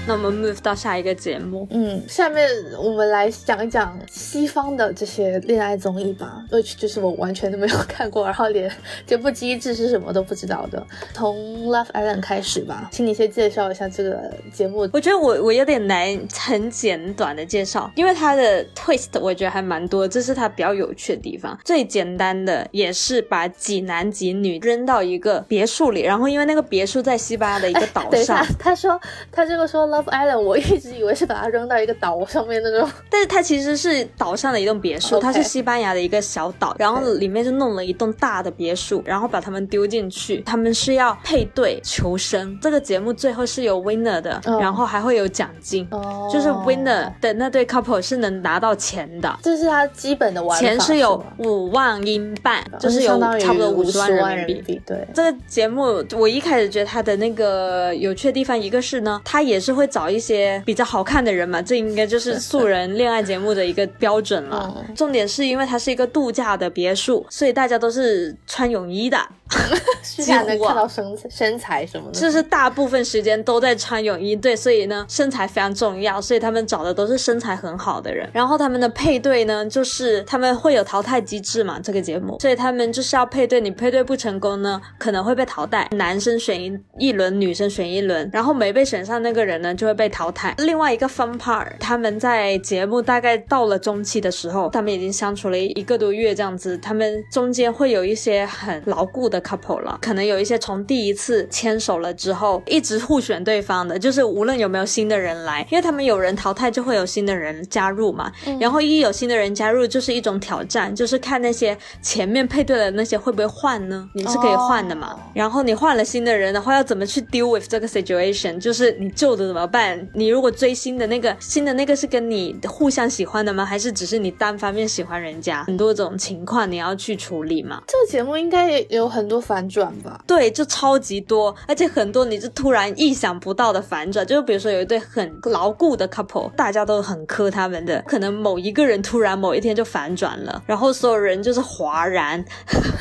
S3: 那我们 move 到下一个节目，
S2: 嗯，下面我们来讲一讲西方的这些恋爱综艺吧，which 就是我完全都没有看过，然后连节目机制是什么都不知道的。从 Love Island 开始吧，请你先介绍一下这个节目。
S3: 我觉得我我有点难很简短的介绍，因为它的 twist 我觉得还蛮多，这是它比较有趣的地方。最简单的也是把几男几女扔到一个别墅里，然后因为那个别墅在西班牙的一个岛
S2: 等一下
S3: 上，，
S2: 他说他这个说 Love Island，我一直以为是把它扔到一个岛上面那种。
S3: 但是它其实是岛上的一栋别墅它是西班牙的一个小岛，然后里面就弄了一栋大的别墅，然后把他们丢进去，他们是要配对求生。这个节目最后是有 winner 的，
S2: 哦
S3: 然后还会有奖金，
S2: 哦
S3: 就是 winner 的那对 couple 是能拿到钱的。
S2: 这是他基本的玩法，
S3: 钱是有
S2: 吗
S3: 五万英镑，就是有差不多五十万
S2: 万
S3: 人民币。
S2: 币。对，
S3: 这个节目我一开始觉得它的那个有趣的地方，一个是呢，它也是会找一些比较好看的人嘛，这应该就是素人恋爱节目的一个标准了。
S2: 嗯
S3: 重点是因为它是一个度假的别墅，所以大家都是穿泳衣的。
S2: 虚假能看到身身材什么的，
S3: 就是大部分时间都在穿泳衣，对，所以呢身材非常重要，所以他们找的都是身材很好的人。然后他们的配对呢，就是他们会有淘汰机制嘛，这个节目，所以他们就是要配对，你配对不成功呢，可能会被淘汰，男生选一一轮，女生选一轮，然后没被选上那个人呢就会被淘汰。另外一个 fun part，他们在节目大概到了中期的时候，他们已经相处了一个多月这样子，他们中间会有一些很牢固的 couple 了，可能有一些从第一次牵手了之后一直互选对方的，就是无论有没有新的人来，因为他们有人淘汰就会有新的人加入嘛，然后一有新的人加入就是一种挑战，就是看那些前面配对的那些会不会换呢？你是可以换的嘛，然后你换了新的人的话，要怎么去 deal with 这个 situation？就是你旧的怎么办？你如果追新的那个新的那个是跟你互相喜欢的吗？还是只是你单方面喜欢人家？很多种情况你要去处理嘛。
S2: 这个节目应该也有很很多反转吧？
S3: 对，就超级多，而且很多你就突然意想不到的反转，就是比如说有一对很牢固的 couple，大家都很磕他们的，可能某一个人突然某一天就反转了，然后所有人就是哗然。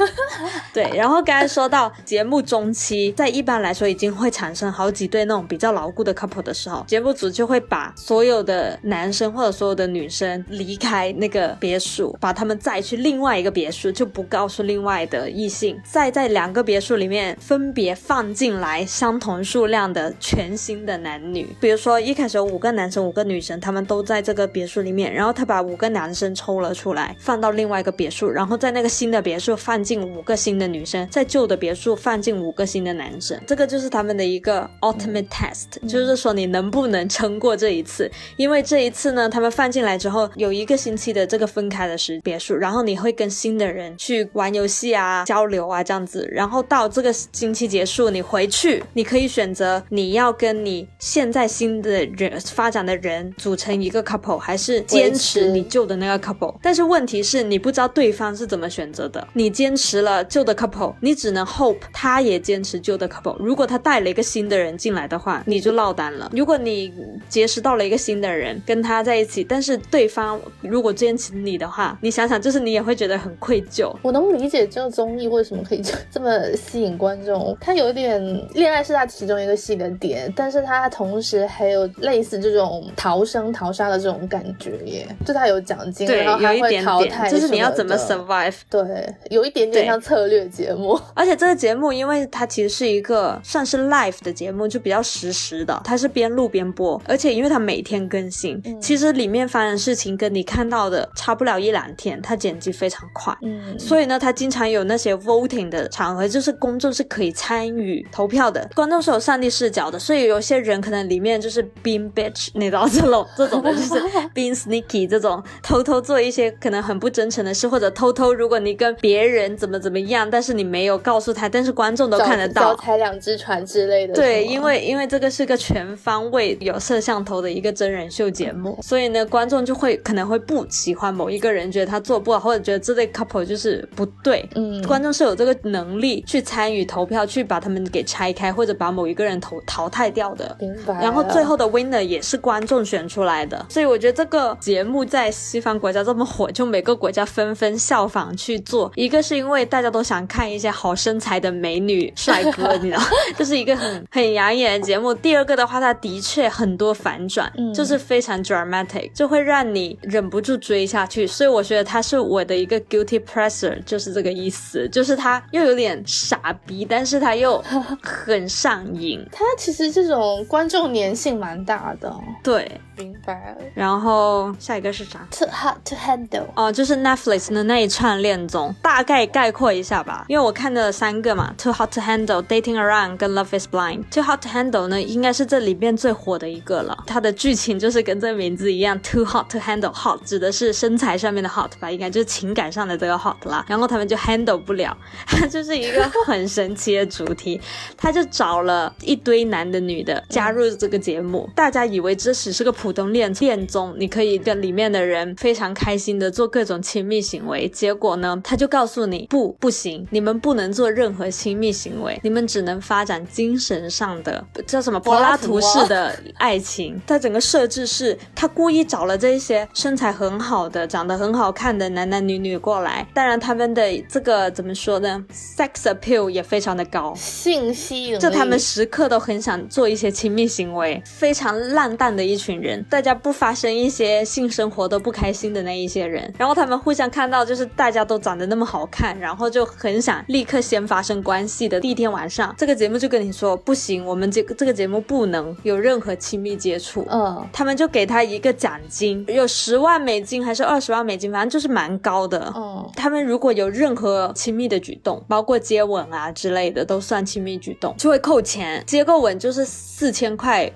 S3: 对，然后刚才说到节目中期，在一般来说已经会产生好几对那种比较牢固的 couple 的时候，节目组就会把所有的男生或者所有的女生离开那个别墅，把他们载去另外一个别墅，就不告诉另外的异性，再在两个别墅里面分别放进来相同数量的全新的男女。比如说一开始有五个男生五个女生，他们都在这个别墅里面，然后他把五个男生抽了出来，放到另外一个别墅，然后在那个新的别墅放进五个新的女生，在旧的别墅放进五个新的男生。这个就是他们的一个 ultimate test，就是说你能不能撑过这一次。因为这一次呢，他们放进来之后有一个星期的这个分开的时别墅，然后你会跟新的人去玩游戏啊、交流啊这样子，然后到这个星期结束，你回去，你可以选择你要跟你现在新的人发展的人组成一个 couple，还是坚持你旧的那个 couple。但是问题是你不知道对方是怎么选择的，你坚持了旧的 couple，你只能 hope 他也坚持旧的 couple。如果他带了一个新的人进来的话，你就落单了。如果你结识到了一个新的人跟他在一起，但是对方如果坚持你的话，你想想，就是你也会觉得很愧疚。
S2: 我能理解这个综艺为什么可以 么吸引观众，它有一点恋爱是它其中一个戏的点，但是它同时还有类似这种逃生逃杀的这种感觉耶，就它有奖金，
S3: 对，
S2: 然后还会
S3: 有一点
S2: 淘汰，
S3: 就是你要怎么 survive。
S2: 对，有一点点像策略节目。
S3: 而且这个节目，因为它其实是一个算是 live 的节目，就比较实时的，它是边录边播，而且因为它每天更新，
S2: 嗯
S3: 其实里面发生的事情跟你看到的差不了一两天，它剪辑非常快。
S2: 嗯，
S3: 所以呢，它经常有那些 voting 的场合，就是公众是可以参与投票的，观众是有上帝视角的，所以有些人可能里面就是 being bitch，你知道这种这种的，就是 being sneaky 这种偷偷做一些可能很不真诚的事，或者偷偷如果你跟别人怎么怎么样，但是你没有告诉他，但是观众都看得到
S2: 脚。踩两只船之类的。
S3: 对，因为因为这个是个全方位有摄像头的一个真人秀节目，所以呢，观众就会可能会不喜欢某一个人，觉得他做不好，或者觉得这对 couple 就是不对。
S2: 嗯，
S3: 观众是有这个能力去参与投票，去把他们给拆开，或者把某一个人投淘汰掉的。
S2: 明白。
S3: 然后最后的 winner 也是观众选出来的，所以我觉得这个节目在西方国家这么火，就每个国家纷纷效仿去做。一个是因为大家都想看一些好身材的美女帅哥，你知道，这是一个很很养眼的节目。第二个的话，它的确很多反转，
S2: 嗯
S3: 就是非常 dramatic，就会让你忍不住追下去。所以我觉得它是我的一个 guilty pleasure，就是这个意思，就是它又有点傻逼，但是他又很上瘾。
S2: 他其实这种观众粘性蛮大的哦。
S3: 对，
S2: 明白了。
S3: 然后下一个是啥
S2: ？Too hot to handle。
S3: 哦，就是 Netflix 的那一串恋综，大概概括一下吧。因为我看了三个嘛，Too Hot to Handle、Dating Around 跟 Love Is Blind。Too Hot to Handle 呢，应该是这里面最火的一个了。它的剧情就是跟这名字一样，Too Hot to Handle，hot 指的是身材上面的 hot 吧，应该就是情感上的这个 hot 啦。然后他们就 handle 不了，它就是一个很神奇的主题。他就找了一堆男的女的加入这个节目，大家以为这只是个普通恋恋综，你可以跟里面的人非常开心的做各种亲密行为。结果呢，他就告诉你不不行，你们不能做任何亲密行为，你们只能发展精神上的叫什么柏拉图式的爱情。他整个设置是，他故意找了这些身材很好的、长得很好看的男男女女过来，当然他们的这个怎么说呢 sex appeal 也非常的高，
S2: 性吸引力，
S3: 就他们时刻都很想做一些亲密行为，非常烂淡的一群人，大家不发生一些性生活都不开心的那一些人，然后他们互相看到就是大家都长得那么好看，然后就很想立刻先发生关系的第一天晚上，这个节目就跟你说不行，我们这个这个节目不能有任何亲密接触，
S2: 嗯，
S3: 他们就给他一个奖金，有十万美金还是二十万美金，反正就是蛮高的。
S2: 嗯，
S3: 他们如果有任何亲密的举动，包括接吻啊之类的，都算亲密举动，就会扣钱。接个吻就是四千块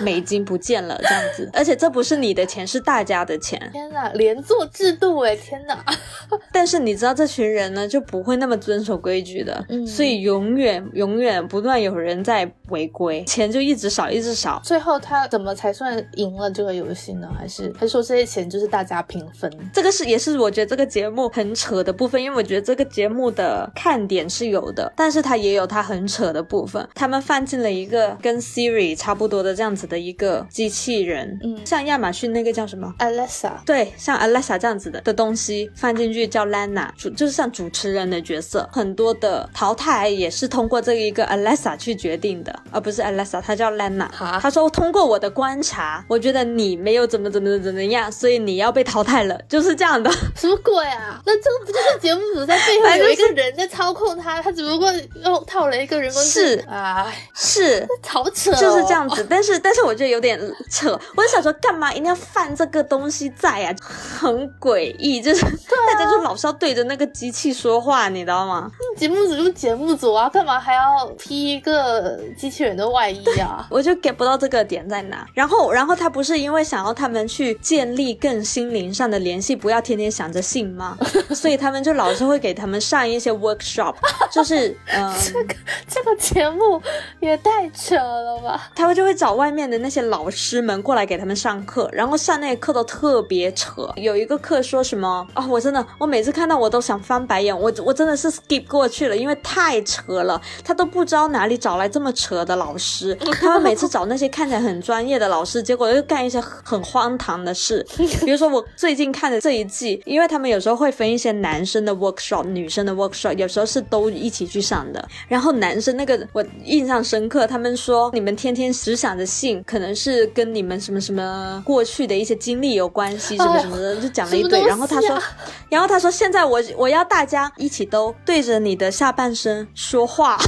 S3: 美金不见了这样子，而且这不是你的钱，是大家的钱。
S2: 天哪，连坐制度哎，天哪！
S3: 但是你知道这群人呢，就不会那么遵守规矩的，
S2: 嗯
S3: 所以永远永远不断有人在违规，钱就一直少一直少。
S2: 最后他怎么才算赢了这个游戏呢？还是还是说这些钱就是大家平分？
S3: 这个是也是我觉得这个节目很扯的部分，因为我觉得这个节目的看点是有的，但是它也有它很扯的部分。他们放进了一个跟 Siri 差不多的这样子的一个机器人，
S2: 嗯
S3: 像亚马逊那个叫什么
S2: ？Alexa，
S3: 对，像 Alexa 这样子的的东西放进去叫 Lana，主就是像主持人的角色，很多的淘汰也是通过这一个 Alexa 去决定的，而不是 Alexa，它叫 Lana。
S2: 哈
S3: 他说通过我的观察，我觉得你没有怎么怎么怎么样，所以你要被淘汰了，就是这样的。
S2: 什么鬼啊？那这个不就是节目组在背后有一个人在操控他？他只不过又套了一个人工智能，是啊，
S3: 是。
S2: 好扯、哦，
S3: 就是这样子，但是但是我觉得有点扯。我就想说，干嘛一定要放这个东西在啊？很诡异，就是、大家就老是要对着那个机器说话，你知道吗？
S2: 节目组就节目组啊，干嘛还要披一个机器人的外衣啊？
S3: 我就 get 不到这个点在哪。然后，然后他不是因为想要他们去建立更心灵上的联系，不要天天想着性吗？所以他们就老是会给他们上一些 workshop，就是嗯。
S2: 这个这个节目也太扯了吧！
S3: 他们就会找外面的那些老师们过来给他们上课，然后上那个课都特别扯。有一个课说什么啊、我真的，我每次看到我都想翻白眼，我我真的是 skip 过去了，因为太扯了。他都不知道哪里找来这么扯的老师，他们每次找那些看起来很专业的老师，结果又干一些很荒唐的事。比如说我最近看的这一季，因为他们有时候会分一些男生的 workshop、女生的 workshop，有时候是都一起去上的。然后男生那个我印象深刻，他们说你们天天只想着性，可能是跟你们什么什么过去的一些经历有关系，什么什么的，就讲了一堆。然后他说，然后他说现在我我要大家一起都对着你的下半身说话，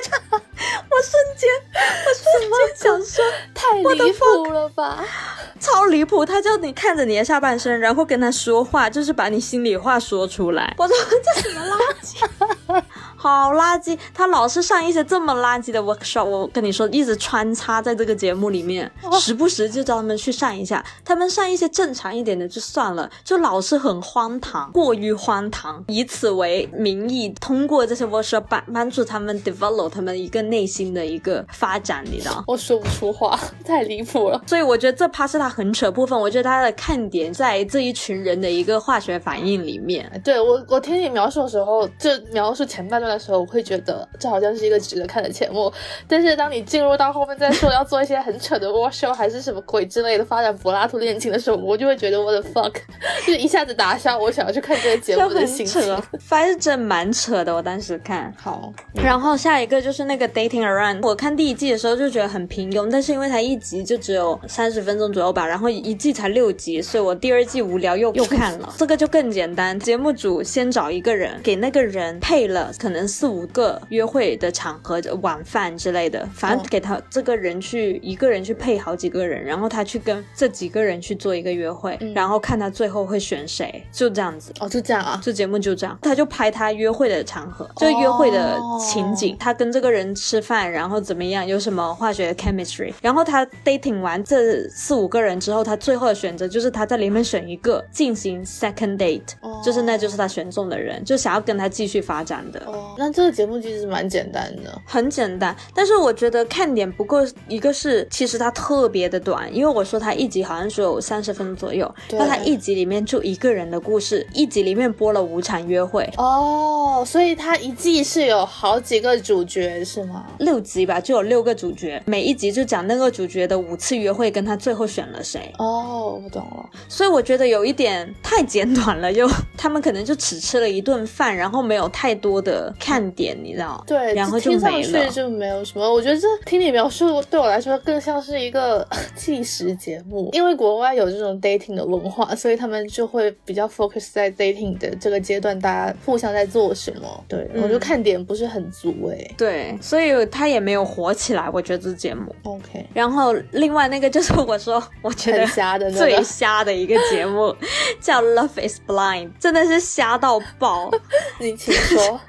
S3: 我就我瞬间我瞬间想说。
S2: 太离谱了吧！
S3: 超离谱！他叫你看着你的下半身，然后跟他说话，就是把你心里话说出来。我说这什么垃圾，好垃圾！他老是上一些这么垃圾的 workshop，我跟你说，一直穿插在这个节目里面，时不时就叫他们去上一下。他们上一些正常一点的就算了，就老是很荒唐，过于荒唐，以此为名义，通过这些 workshop 帮帮助他们 develop 他们一个内心的一个发展，你知道？
S2: 我说不出话，太离谱了。
S3: 所以我觉得这趴是他很扯部分。我觉得他的看点在这一群人的一个化学反应里面。
S2: 对我，我听你描述的时候，就描述前半段的时候，我会觉得这好像是一个值得看的节目。但是当你进入到后面再说要做一些很扯的 war show 还是什么鬼之类的发展柏拉图恋情的时候，我就会觉得我的 fuck，就一下子打消我想要去看这个节目的心情。
S3: 扯，反正真蛮扯的。我当时看，
S2: 好，
S3: 然后下一个就是那个 Dating Around，我看第一季的时候就觉得很平庸，但是因为它一集就只有三十分钟左右吧，然后一季才六集，所以我第二季无聊又又看了。这个就更简单，节目组先找一个人，给那个人配了可能四五个约会的场合、晚饭之类的，反正
S2: 嗯
S3: 给他这个人去一个人去配好几个人，然后他去跟这几个人去做一个约会，然后看他最后会选谁，就这样子。
S2: 哦，就这样啊。
S3: 这节目就这样，他就拍他约会的场合，就约会的情景，他跟这个人吃饭，然后怎么样，有什么化学 chemistry，然后他 dating 完这四五个人之后，他最后的选择就是他在里面选一个进行 second date，、
S2: 哦
S3: 就是那就是他选中的人，就想要跟他继续发展的。
S2: 哦，那这个节目其实蛮简单的。
S3: 很简单，但是我觉得看点不够，一个是其实它特别的短，因为我说它一集好像只有三十分钟左右，
S2: 对
S3: 那它一集里面就一个人的故事，一集里面播了五场约会，
S2: 哦，所以它一季是有好几个主角是吗？
S3: 六集吧，就有六个主角，每一集就讲那个主角的五次约会跟他最后选了谁，
S2: 哦，我懂了。
S3: 所以我觉得有一点太简短了，又他们可能就只吃了一顿饭，然后没有太多的看点，你知道？
S2: 对，
S3: 然后就
S2: 听上
S3: 没了
S2: 去就没有什么。我觉得这听你描述对我来说更像是一个 纪实节目，因为国外有这种 dating 的文化，所以他们就会比较 focus 在 dating 的这个阶段，大家互相在做什么。对、我觉得
S3: 嗯
S2: 看点不是很足诶、
S3: 对，所以他也没有火起来，我觉得这节目。
S2: OK，
S3: 然后另外那个就是我说，我觉得
S2: 瞎的那
S3: 最。瞎的一个节目，叫《Love Is Blind》，真的是瞎到爆。
S2: 你请说。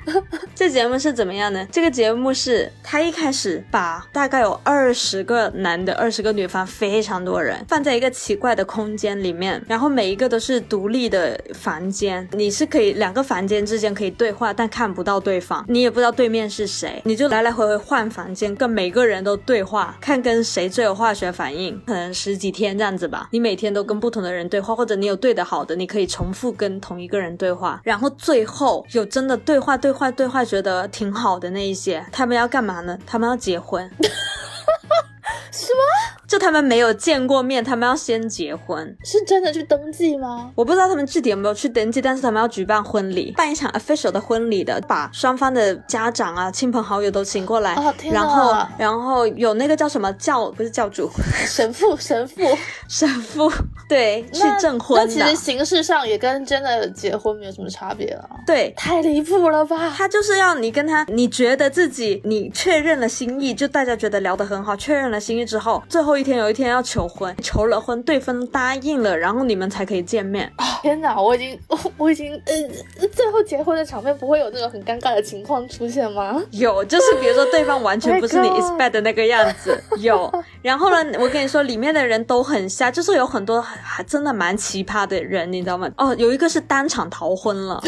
S3: 这节目是怎么样呢？这个节目是他一开始把大概有二十个男的、二十个女方，非常多人放在一个奇怪的空间里面，然后每一个都是独立的房间，你是可以两个房间之间可以对话，但看不到对方，你也不知道对面是谁，你就来来回回换房间，跟每个人都对话，看跟谁最有化学反应，可能十几天这样子吧。你每天都跟不同的人对话，或者你有对的好的，你可以重复跟同一个人对话，然后最后有真的对话、对话、对话，觉得挺好的那一些，他们要干嘛呢？他们要结婚。
S2: 什么？
S3: 就他们没有见过面，他们要先结婚。
S2: 是真的去登记吗？
S3: 我不知道他们具体有没有去登记，但是他们要举办婚礼，办一场 official 的婚礼的，把双方的家长啊、亲朋好友都请过来，
S2: 哦天哪
S3: 然后然后有那个叫什么教，不是教主，
S2: 神父，神父
S3: 神父，对，去证婚的
S2: 那其实，形式上也跟真的结婚没有什么差别啊。
S3: 对。
S2: 太离谱了吧！
S3: 他就是要你跟他，你觉得自己你确认了心意，就大家觉得聊得很好，确认了心意之后，最后一天有一天要求婚，求了婚，对方答应了，然后你们才可以见面。
S2: 天哪，我已经，我 我已经，呃，最后结婚的场面不会有那种很尴尬的情况出现吗？
S3: 有，就是比如说对方完全 不是你
S2: Oh
S3: expect 的那个样子，有。然后呢，我跟你说，里面的人都很瞎，就是有很多还真的蛮奇葩的人，你知道吗？哦，有一个是当场逃婚了。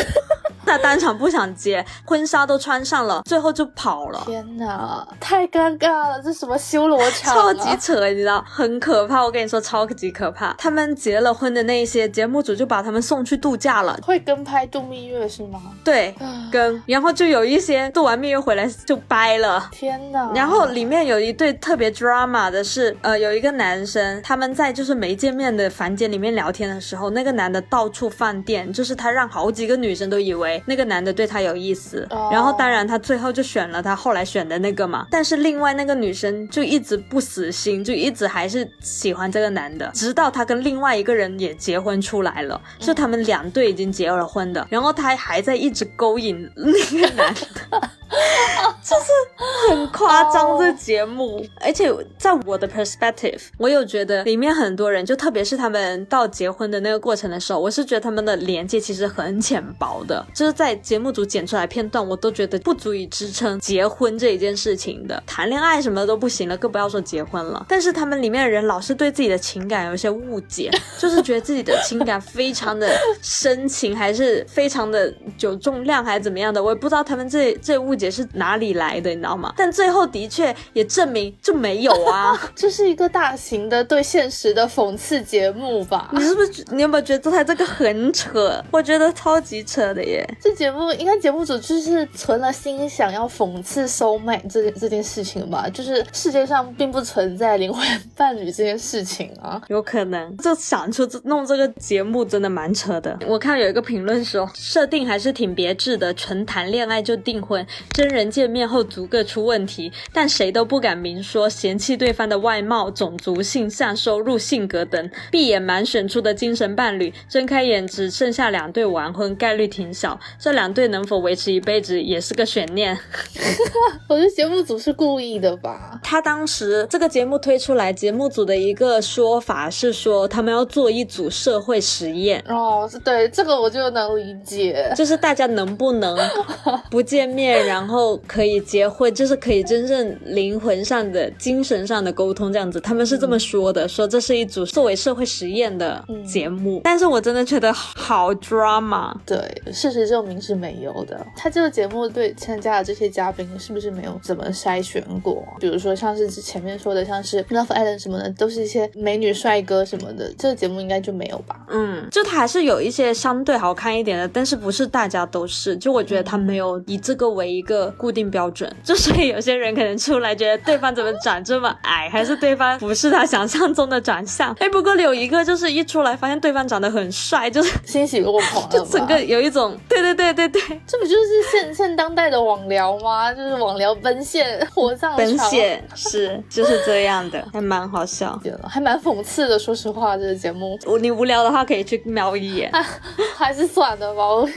S3: 他当场不想结，婚纱都穿上了，最后就跑了。
S2: 天哪，太尴尬了，这什么修罗场、啊？
S3: 超级扯，你知道，很可怕。我跟你说，超级可怕。他们结了婚的那一些节目组就把他们送去度假了，
S2: 会跟拍度蜜月是吗？
S3: 对，
S2: 啊
S3: 跟然后就有一些度完蜜月回来就掰了。
S2: 天哪！
S3: 然后里面有一对特别 drama 的是，呃，有一个男生，他们在就是没见面的房间里面聊天的时候，那个男的到处放电，就是他让好几个女生都以为那个男的对他有意思，
S2: 哦。
S3: 然后当然他最后就选了他后来选的那个嘛，但是另外那个女生就一直不死心，就一直还是喜欢这个男的，直到他跟另外一个人也结婚出来了，就他们两对已经结了婚的，然后他还在一直勾引那个男的。就是很夸张
S2: 哦
S3: 这节目。而且在我的 perspective，我有觉得里面很多人，就特别是他们到结婚的那个过程的时候，我是觉得他们的连接其实很浅薄的，就是在节目组剪出来片段，我都觉得不足以支撑结婚这一件事情的，谈恋爱什么都不行了，更不要说结婚了。但是他们里面的人老是对自己的情感有一些误解，就是觉得自己的情感非常的深情，还是非常的有重量，还是怎么样的，我也不知道他们这这误解是哪里来的，你知道吗？但最后的确也证明就没有啊。
S2: 这是一个大型的对现实的讽刺节目吧？
S3: 你是不是你有没有觉得他这个很扯？我觉得超级扯的耶。
S2: 这节目应该节目组就是存了心想要讽刺收买这件这件事情吧，就是世界上并不存在灵魂伴侣这件事情啊。
S3: 有可能，就想出这弄这个节目真的蛮扯的。我看有一个评论说，设定还是挺别致的，纯谈恋爱就订婚，真人见面后逐个出问题，但谁都不敢明说，嫌弃对方的外貌、种族、性向、收入、性格等，闭眼盲选出的精神伴侣，睁开眼只剩下两对完婚，概率挺小。这两对能否维持一辈子也是个悬念。
S2: 我觉得节目组是故意的吧？
S3: 他当时这个节目推出来，节目组的一个说法是说，他们要做一组社会实验，
S2: 哦，对这个我就能理解。
S3: 就是大家能不能 不见面，然后可以结婚，就是可以真正灵魂上的、精神上的沟通这样子。他们是这么说的，说这是一组作为社会实验的节目。但是我真的觉得好 drama。
S2: 对，事实证明是没有的。他这个节目对参加的这些嘉宾是不是没有怎么筛选过？比如说像是前面说的，像是 Love Island 什么的，都是一些美女帅哥什么的，这个节目应该就没有吧？
S3: 嗯，就他还是有一些相对好看一点的，但是不是大家都是。就我觉得他没有以这个为一个固定标准，就所以有些人可能出来觉得对方怎么长这么矮，还是对方不是他想象中的长相。哎，不过有一个就是一出来发现对方长得很帅，就是
S2: 欣喜若狂，
S3: 就整个有一种对对对对对，
S2: 这不就是现现当代的网聊吗？就是网聊奔现火葬
S3: 奔现是就是这样的，还蛮好笑，
S2: 还蛮讽刺的。说实话，这个节目，
S3: 你无聊的话可以去瞄一眼，
S2: 还是算了吧。我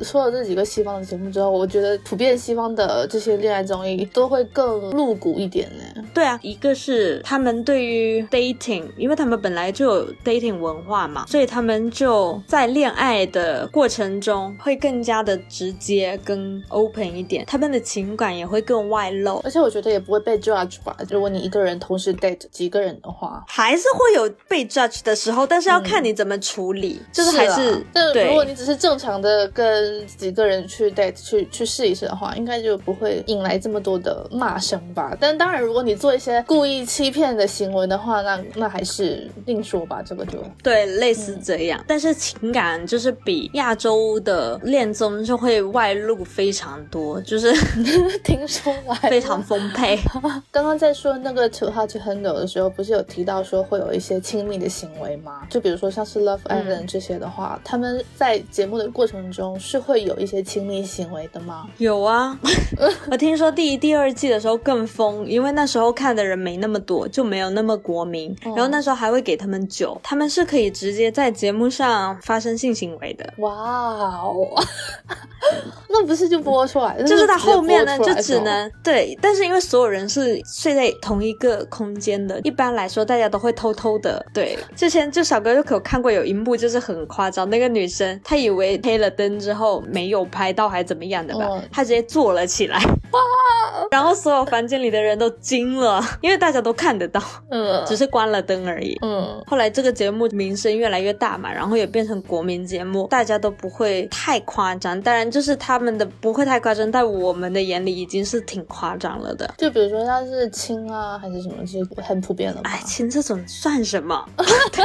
S2: 说了这几个西方的节目之后，我觉得普遍西方的这些恋爱综艺都会更露骨一点呢。
S3: 对啊，一个是他们对于 dating，因为他们本来就有 dating 文化嘛，所以他们就在恋爱的过程中会更加的直接跟 open 一点，他们的情感也会更外露，
S2: 而且我觉得也不会被 judge 吧。如果你一个人同时 date 几个人的话，
S3: 还是会有被 judge 的时候，但是要看你怎么处理，就是还是对。
S2: 如果你只是正常的跟几个人去 date 去去试一试的话，应该就不会引来这么多的骂声吧。但当然，如果你做一些故意欺骗的行为的话，那那还是另说吧。这个就
S3: 对，类似这样。但是情感就是比亚洲的恋综就会外露非常多，就是
S2: 听说来
S3: 非常丰沛。
S2: 刚刚在说那个 Too Hot to Handle 的时候，不是有提到说会有一些亲密的行为吗？就比如说像是 Love Island 这些的话，他们在节目的过程中是会有一些亲密行为的吗？
S3: 有啊，我听说第一、第二季的时候更疯，因为那时候看的人没那么多，就没有那么国民。然后那时候还会给他们酒，他们是可以直接在节目上发生性行为的。
S2: 哇哦，那不是就播出来？
S3: 就是他后面呢，就只能对，但是因为所有人是睡在同一个空间的，一般来说大家都会偷偷的。对，之前就小哥就可看过有一幕，就是很夸张，那个女生她以为黑了灯之后没有拍到还怎么样的吧，她直接坐了起来。然后所有房间里的人都惊了，因为大家都看得到，嗯，只是关了灯而已，嗯。后来这个节目名声越来越大嘛，然后也变成国民节目，大家都不会太夸张。当然，就是他们的不会太夸张，在我们的眼里已经是挺夸张了的。
S2: 就比如说他是亲啊，还是什么，是很普遍的。
S3: 哎，亲这种算什么？
S2: 对，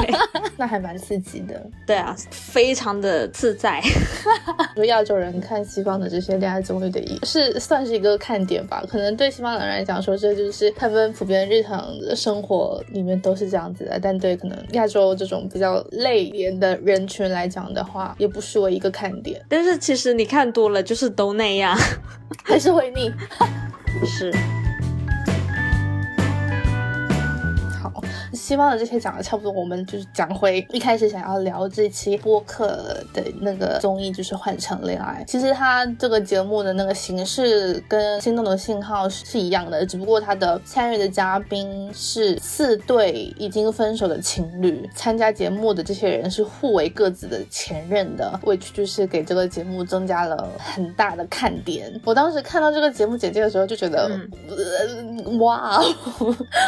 S2: 那还蛮刺激的。
S3: 对啊，非常的自在。
S2: 说亚洲人看西方的这些恋爱综艺的一是算是一个看点吧。可能对西方人来讲，说这就是他们普遍日常的生活里面都是这样子的。但对可能亚洲这种比较内敛的人群来讲的话，也不失为一个看点。
S3: 但是其实你看多了，就是都那样，
S2: 还是会腻。
S3: 是。
S2: 西方的这些讲的差不多，我们就是讲回一开始想要聊这期播客的那个综艺，就是《换乘恋爱》。其实它这个节目的那个形式跟《心动的信号》是一样的，只不过它的参与的嘉宾是四对已经分手的情侣，参加节目的这些人是互为各自的前任的，which 就是给这个节目增加了很大的看点。我当时看到这个节目简介的时候就觉得，哇，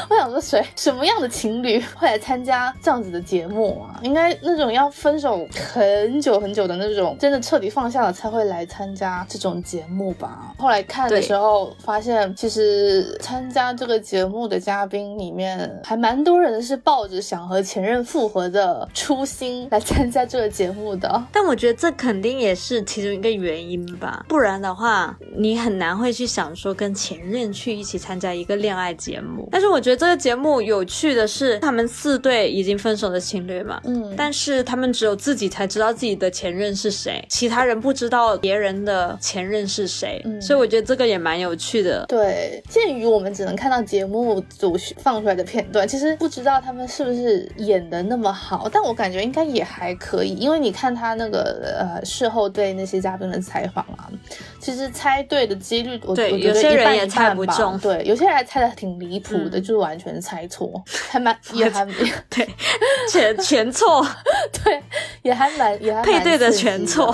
S2: 我想说谁什么样样的。情侣 会来参加这样子的节目啊？应该那种要分手很久很久的那种，真的彻底放下了才会来参加这种节目吧。后来看的时候发现，其实参加这个节目的嘉宾里面，还蛮多人是抱着想和前任复合的初心来参加这个节目的。
S3: 但我觉得这肯定也是其中一个原因吧，不然的话，你很难会去想说跟前任去一起参加一个恋爱节目。但是我觉得这个节目有趣的是。他们四对已经分手的情侣嘛？嗯，但是他们只有自己才知道自己的前任是谁，其他人不知道别人的前任是谁。嗯，所以我觉得这个也蛮有趣的。
S2: 对，鉴于我们只能看到节目组放出来的片段，其实不知道他们是不是演的那么好，但我感觉应该也还可以，因为你看他那个呃事后对那些嘉宾的采访啊，其实猜对的几率，我
S3: 对
S2: 有
S3: 些人也猜不中，
S2: 对，有些人还猜的挺离谱的，就是完全猜错，还蛮。也还
S3: 对，全全错，
S2: 对，也还蛮也还
S3: 配对的全错，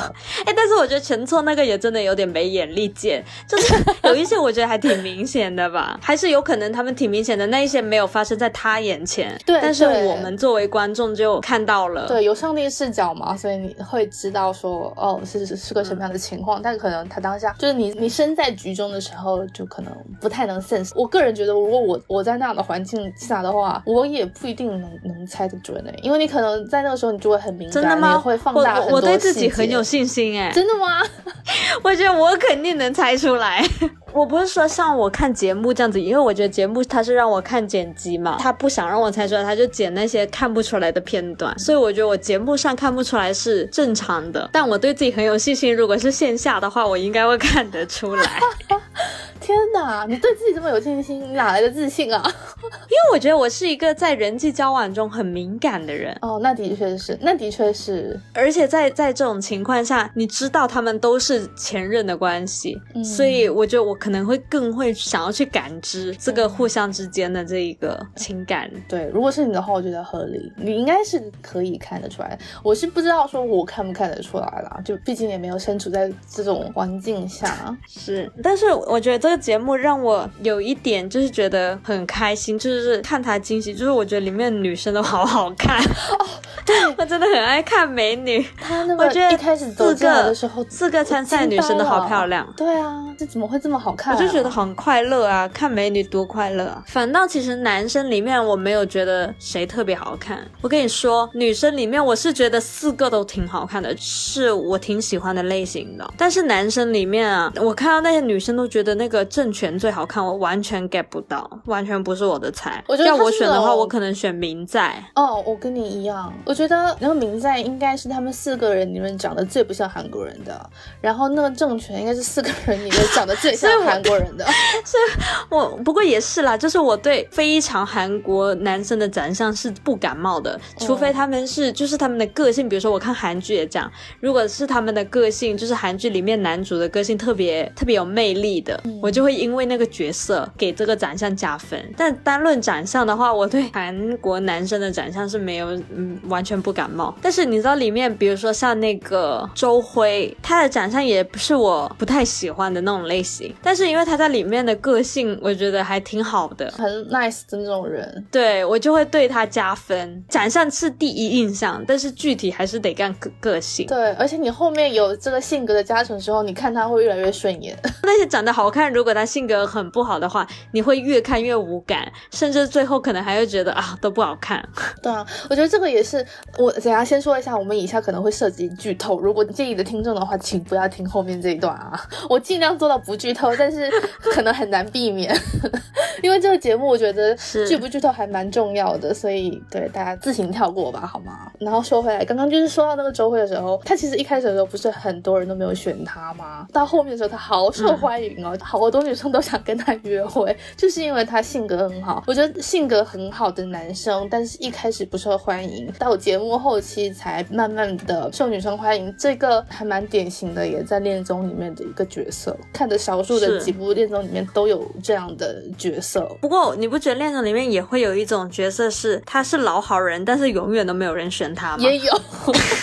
S3: 哎，但是我觉得全错那个也真的有点没眼力见，就是有一些我觉得还挺明显的吧，还是有可能他们挺明显的，那一些没有发生在他眼前，
S2: 对，
S3: 但是我们作为观众就看到了，
S2: 对，有上帝视角嘛，所以你会知道说，哦，是是个什么样的情况，但可能他当下就是你你身在局中的时候，就可能不太能 sense。我个人觉得，如果我我在那样的环境下的话。话，我也不一定能能猜得准诶，因为你可能在那个时候你就会很敏感，
S3: 真的吗？
S2: 会放大
S3: 我我对自己很有信心哎，
S2: 真的吗？
S3: 我觉得我肯定能猜出来。我不是说像我看节目这样子，因为我觉得节目它是让我看剪辑嘛，他不想让我猜出来，他就剪那些看不出来的片段，所以我觉得我节目上看不出来是正常的。但我对自己很有信心，如果是线下的话，我应该会看得出来。
S2: 天哪，你对自己这么有信心，你哪来的自信啊？
S3: 因为我觉得我是一个在人际交往中很敏感的人。
S2: 哦，那的确是，那的确是。
S3: 而且在在这种情况下，你知道他们都是前任的关系，所以我觉得我可能会更会想要去感知这个互相之间的这一个情感。
S2: 对，如果是你的话，我觉得合理，你应该是可以看得出来。我是不知道说我看不看得出来啦，就毕竟也没有身处在这种环境下。
S3: 是，但是我觉得这个。节目让我有一点就是觉得很开心，就是看他惊喜，就是我觉得里面女生都好好看哦，
S2: 对
S3: 我真的很爱看美女。
S2: 他那个一开始走进来的时候，
S3: 四个参赛女生都好漂亮。
S2: 对啊，这怎么会这么好看？
S3: 我就觉得很快乐啊，看美女多快乐啊！反倒其实男生里面我没有觉得谁特别好看。我跟你说，女生里面我是觉得四个都挺好看的，是我挺喜欢的类型的。但是男生里面啊，我看到那些女生都觉得那个。郑权最好看，我完全 get 不到，完全不是我的菜。要我选的话，我可能选明在。
S2: 哦，我跟你一样，我觉得那个明在应该是他们四个人里面长得最不像韩国人的，然后那个正权应该是四个人里面长得最像 韩国人的。
S3: 所以，我不过也是啦，就是我对非常韩国男生的长相是不感冒的，除非他们是就是他们的个性，比如说我看韩剧也这样，如果是他们的个性，就是韩剧里面男主的个性特别特别有魅力的，我。就会因为那个角色给这个长相加分，但单论长相的话，我对韩国男生的长相是没有，嗯，完全不感冒。但是你知道里面，比如说像那个周辉，他的长相也不是我不太喜欢的那种类型，但是因为他在里面的个性，我觉得还挺好的，
S2: 很 nice 的那种人，
S3: 对我就会对他加分。长相是第一印象，但是具体还是得看个个性。
S2: 对，而且你后面有这个性格的加成之后，你看他会越来越顺眼。
S3: 那些长得好看，如如果他性格很不好的话，你会越看越无感，甚至最后可能还会觉得啊都不好看。
S2: 对啊，我觉得这个也是我等下先说一下，我们以下可能会涉及剧透，如果介意的听众的话，请不要听后面这一段啊。我尽量做到不剧透，但是可能很难避免，因为这个节目我觉得剧不剧透还蛮重要的，所以对大家自行跳过吧，好吗？然后说回来，刚刚就是说到那个周会的时候，他其实一开始的时候不是很多人都没有选他吗？到后面的时候他好受欢迎哦，好多。女生都想跟他约会，就是因为他性格很好。我觉得性格很好的男生，但是一开始不受欢迎，到节目后期才慢慢的受女生欢迎。这个还蛮典型的，也在恋综里面的一个角色。看的少数的几部恋综里面都有这样的角色。
S3: 不过你不觉得恋综里面也会有一种角色是他是老好人，但是永远都没有人选他吗？
S2: 也有，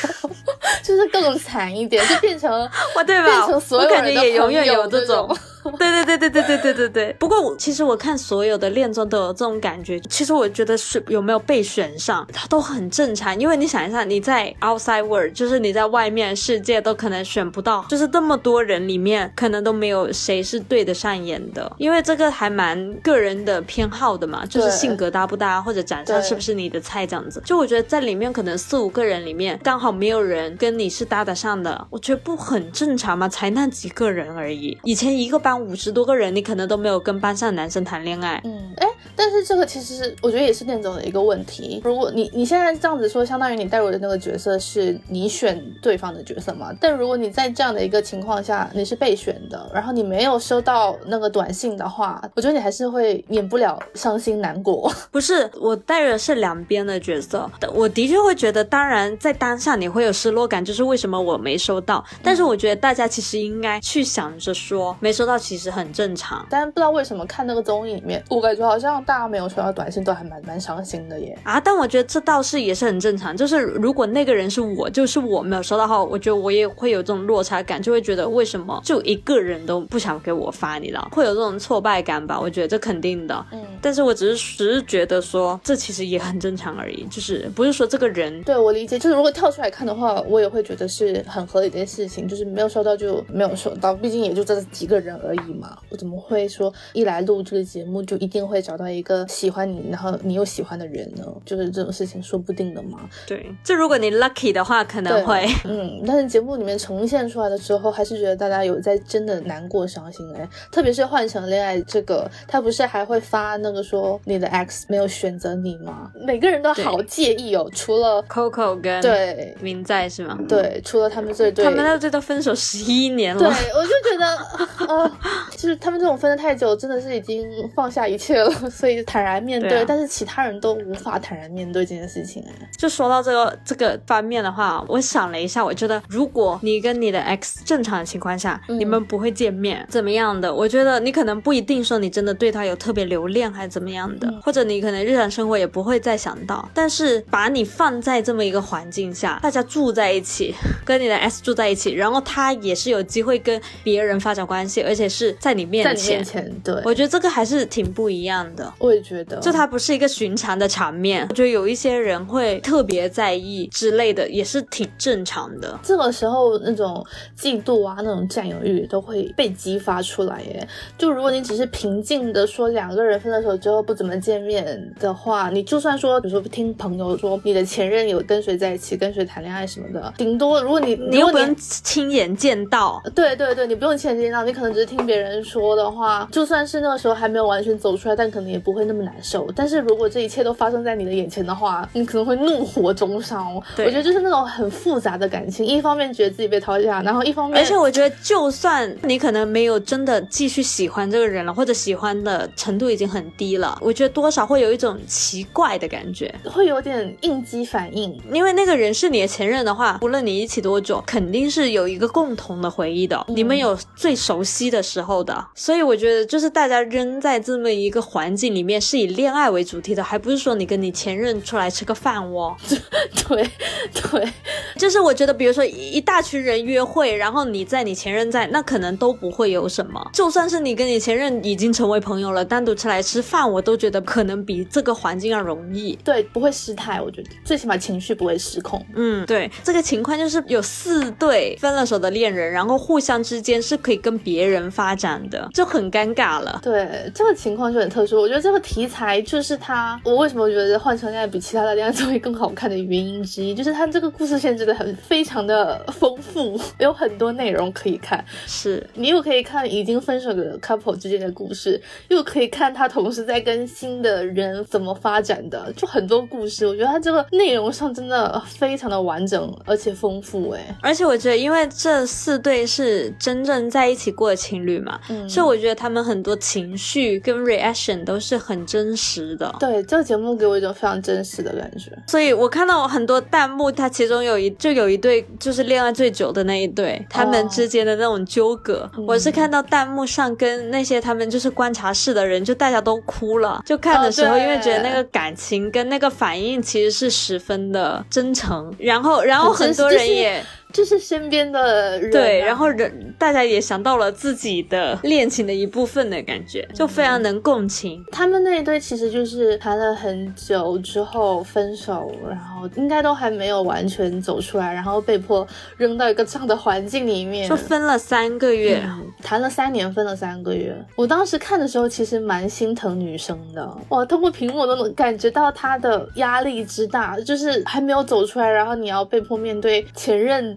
S2: 就是更惨一点，就变成
S3: 哇 对吧？
S2: 变成所有人
S3: 也永远
S2: 有
S3: 这种。对对对对对对对对对。不过我其实我看所有的恋综都有这种感觉。其实我觉得是有没有被选上，它都很正常。因为你想一下，你在 outside world，就是你在外面世界都可能选不到，就是这么多人里面，可能都没有谁是对得上眼的。因为这个还蛮个人的偏好的嘛，就是性格搭不搭，或者长相是不是你的菜这样子。就我觉得在里面可能四五个人里面，刚好没有人跟你是搭得上的，我觉得不很正常吗？才那几个人而已。以前一个班。五十多个人，你可能都没有跟班上男生谈恋爱。
S2: 嗯，哎，但是这个其实我觉得也是恋总的一个问题。如果你你现在这样子说，相当于你带入的那个角色是你选对方的角色嘛？但如果你在这样的一个情况下，你是被选的，然后你没有收到那个短信的话，我觉得你还是会免不了伤心难过。
S3: 不是，我带入的是两边的角色，我的确会觉得，当然在当下你会有失落感，就是为什么我没收到。但是我觉得大家其实应该去想着说，没收到。其实很正常，
S2: 但不知道为什么看那个综艺里面，我感觉好像大家没有收到短信都还蛮蛮伤心的耶。
S3: 啊，但我觉得这倒是也是很正常。就是如果那个人是我，就是我没有收到话，我觉得我也会有这种落差感，就会觉得为什么就一个人都不想给我发，你知道，会有这种挫败感吧？我觉得这肯定的。嗯，但是我只是只是觉得说，这其实也很正常而已，就是不是说这个人
S2: 对我理解，就是如果跳出来看的话，我也会觉得是很合理的事情，就是没有收到就没有收到，毕竟也就这几个人而已。嘛，我怎么会说一来录这个节目就一定会找到一一个喜欢你，然后你又喜欢的人呢？就是这种事情说不定的嘛。
S3: 对，就如果你 lucky 的话，可能会。
S2: 嗯，但是节目里面呈现出来的时候，还是觉得大家有在真的难过、伤心哎。特别是换成恋爱这个，他不是还会发那个说你的 X 没有选择你吗？每个人都好介意哦，除了
S3: Coco 跟
S2: 对
S3: 明在是吗？
S2: 对，除了他们这对，
S3: 他们那对都分手十一年了。
S2: 对，我就觉得，呃，就是他们这种分的太久，真的是已经放下一切了，所以坦然面对。但是其他人都无法坦然面对这件事情哎。
S3: 就说到这个这个方面的话，我想了一下，我觉得如果你跟你的 X 正常的情况下，你们不会见面，怎么样的？我觉得你可能不一定说你真的对他有特别留恋，还是怎么样的，或者你可能日常生活也不会再想到。但是把你放在这么一个环境下，大家住在一起，跟你的 S 住在一起，然后他也是有机会跟别人发展关系，而且是在你面前，
S2: 对，
S3: 我觉得这个还是挺不一样的。
S2: 我也觉得，
S3: 就它不是一个寻常的场面，我觉得有一些人会特别在意之类的，也是挺正常的。
S2: 这个时候那种嫉妒啊，那种占有欲都会被激发出来耶。就如果你只是平静的说两个人分了手之后不怎么见面的话，你就算说，比如说听朋友说你的前任有跟谁在一起，跟谁谈恋爱什么的，顶多如果你
S3: 你又不能亲眼见到，
S2: 对对对，你不用亲眼见到，你可能只是听别人说的话，就算是那个时候还没有完全走出来，但可能也不会那么难受。但是如果这一切都发生在你的眼前的话，你可能会怒火中烧。我觉得就是那种很复杂的感情，一方面觉得自己被抛下，然后一方面，
S3: 而且我觉得就算你可能没有真的继续喜欢这个人了，或者喜欢的程度已经很低了，我觉得多少会有一种奇怪的感觉，
S2: 会有点应激反应。
S3: 因为那个人是你的前任的话，无论你一起多久，肯定是有一个共同的回忆的，你们有最熟悉的时候的。所以我觉得就是大家扔在这么一个环境里面，是以恋爱为主题的，还不是说你跟你前任出来吃个饭哦。
S2: 对对，
S3: 就是我觉得，比如说一大群人约会，然后你在你前任在，那可能都不会有什么。就算是你跟你前任已经成为朋友了，单独出来吃饭，我都觉得可能比这个环境要容易。
S2: 对，不会失态，我觉得最起码情绪不会失控。
S3: 嗯，对，这个情况就是有四对分了手的恋人，然后互相之间是可以跟别人发展的，就很尴尬了。
S2: 对，这个情况就很特殊。我觉得这个题材就是它，我为什么觉得《换成恋爱》比其他的恋爱综艺更好看的原因之一，就是它这个故事线真的很非常的丰富，有很多内容可以看。
S3: 是
S2: 你又可以看已经分手的 couple 之间的故事，又可以看他同时在跟新的人怎么发展的，就很多故事。我觉得它这个内容上真的非常的完整而且丰富。哎，
S3: 而且我觉得，因为这四对是真正在一起过的情侣嘛，嗯所以我觉得他们很多情绪跟 reaction 都是很真实的。
S2: 对，这个节目给我一种非常真实的感觉。
S3: 所以我看到我很多弹幕，它其中有一就有一对就是恋爱最久的那一对，他们之间的那种纠葛，我是看到弹幕上跟那些他们就是观察室的人，就大家都哭了。就看的时候，因为觉得那个感情跟那个反应其实是十分的真诚，然后然后很多人也。
S2: 就是身边的人，
S3: 对，然后人大家也想到了自己的恋情的一部分的感觉，就非常能共情。
S2: 他们那一对其实就是谈了很久之后分手，然后应该都还没有完全走出来，然后被迫扔到一个这样的环境里面，
S3: 就分了三个月，
S2: 谈了三年，分了三个月。我当时看的时候其实蛮心疼女生的，哇，通过屏幕都能感觉到她的压力之大，就是还没有走出来，然后你要被迫面对前任。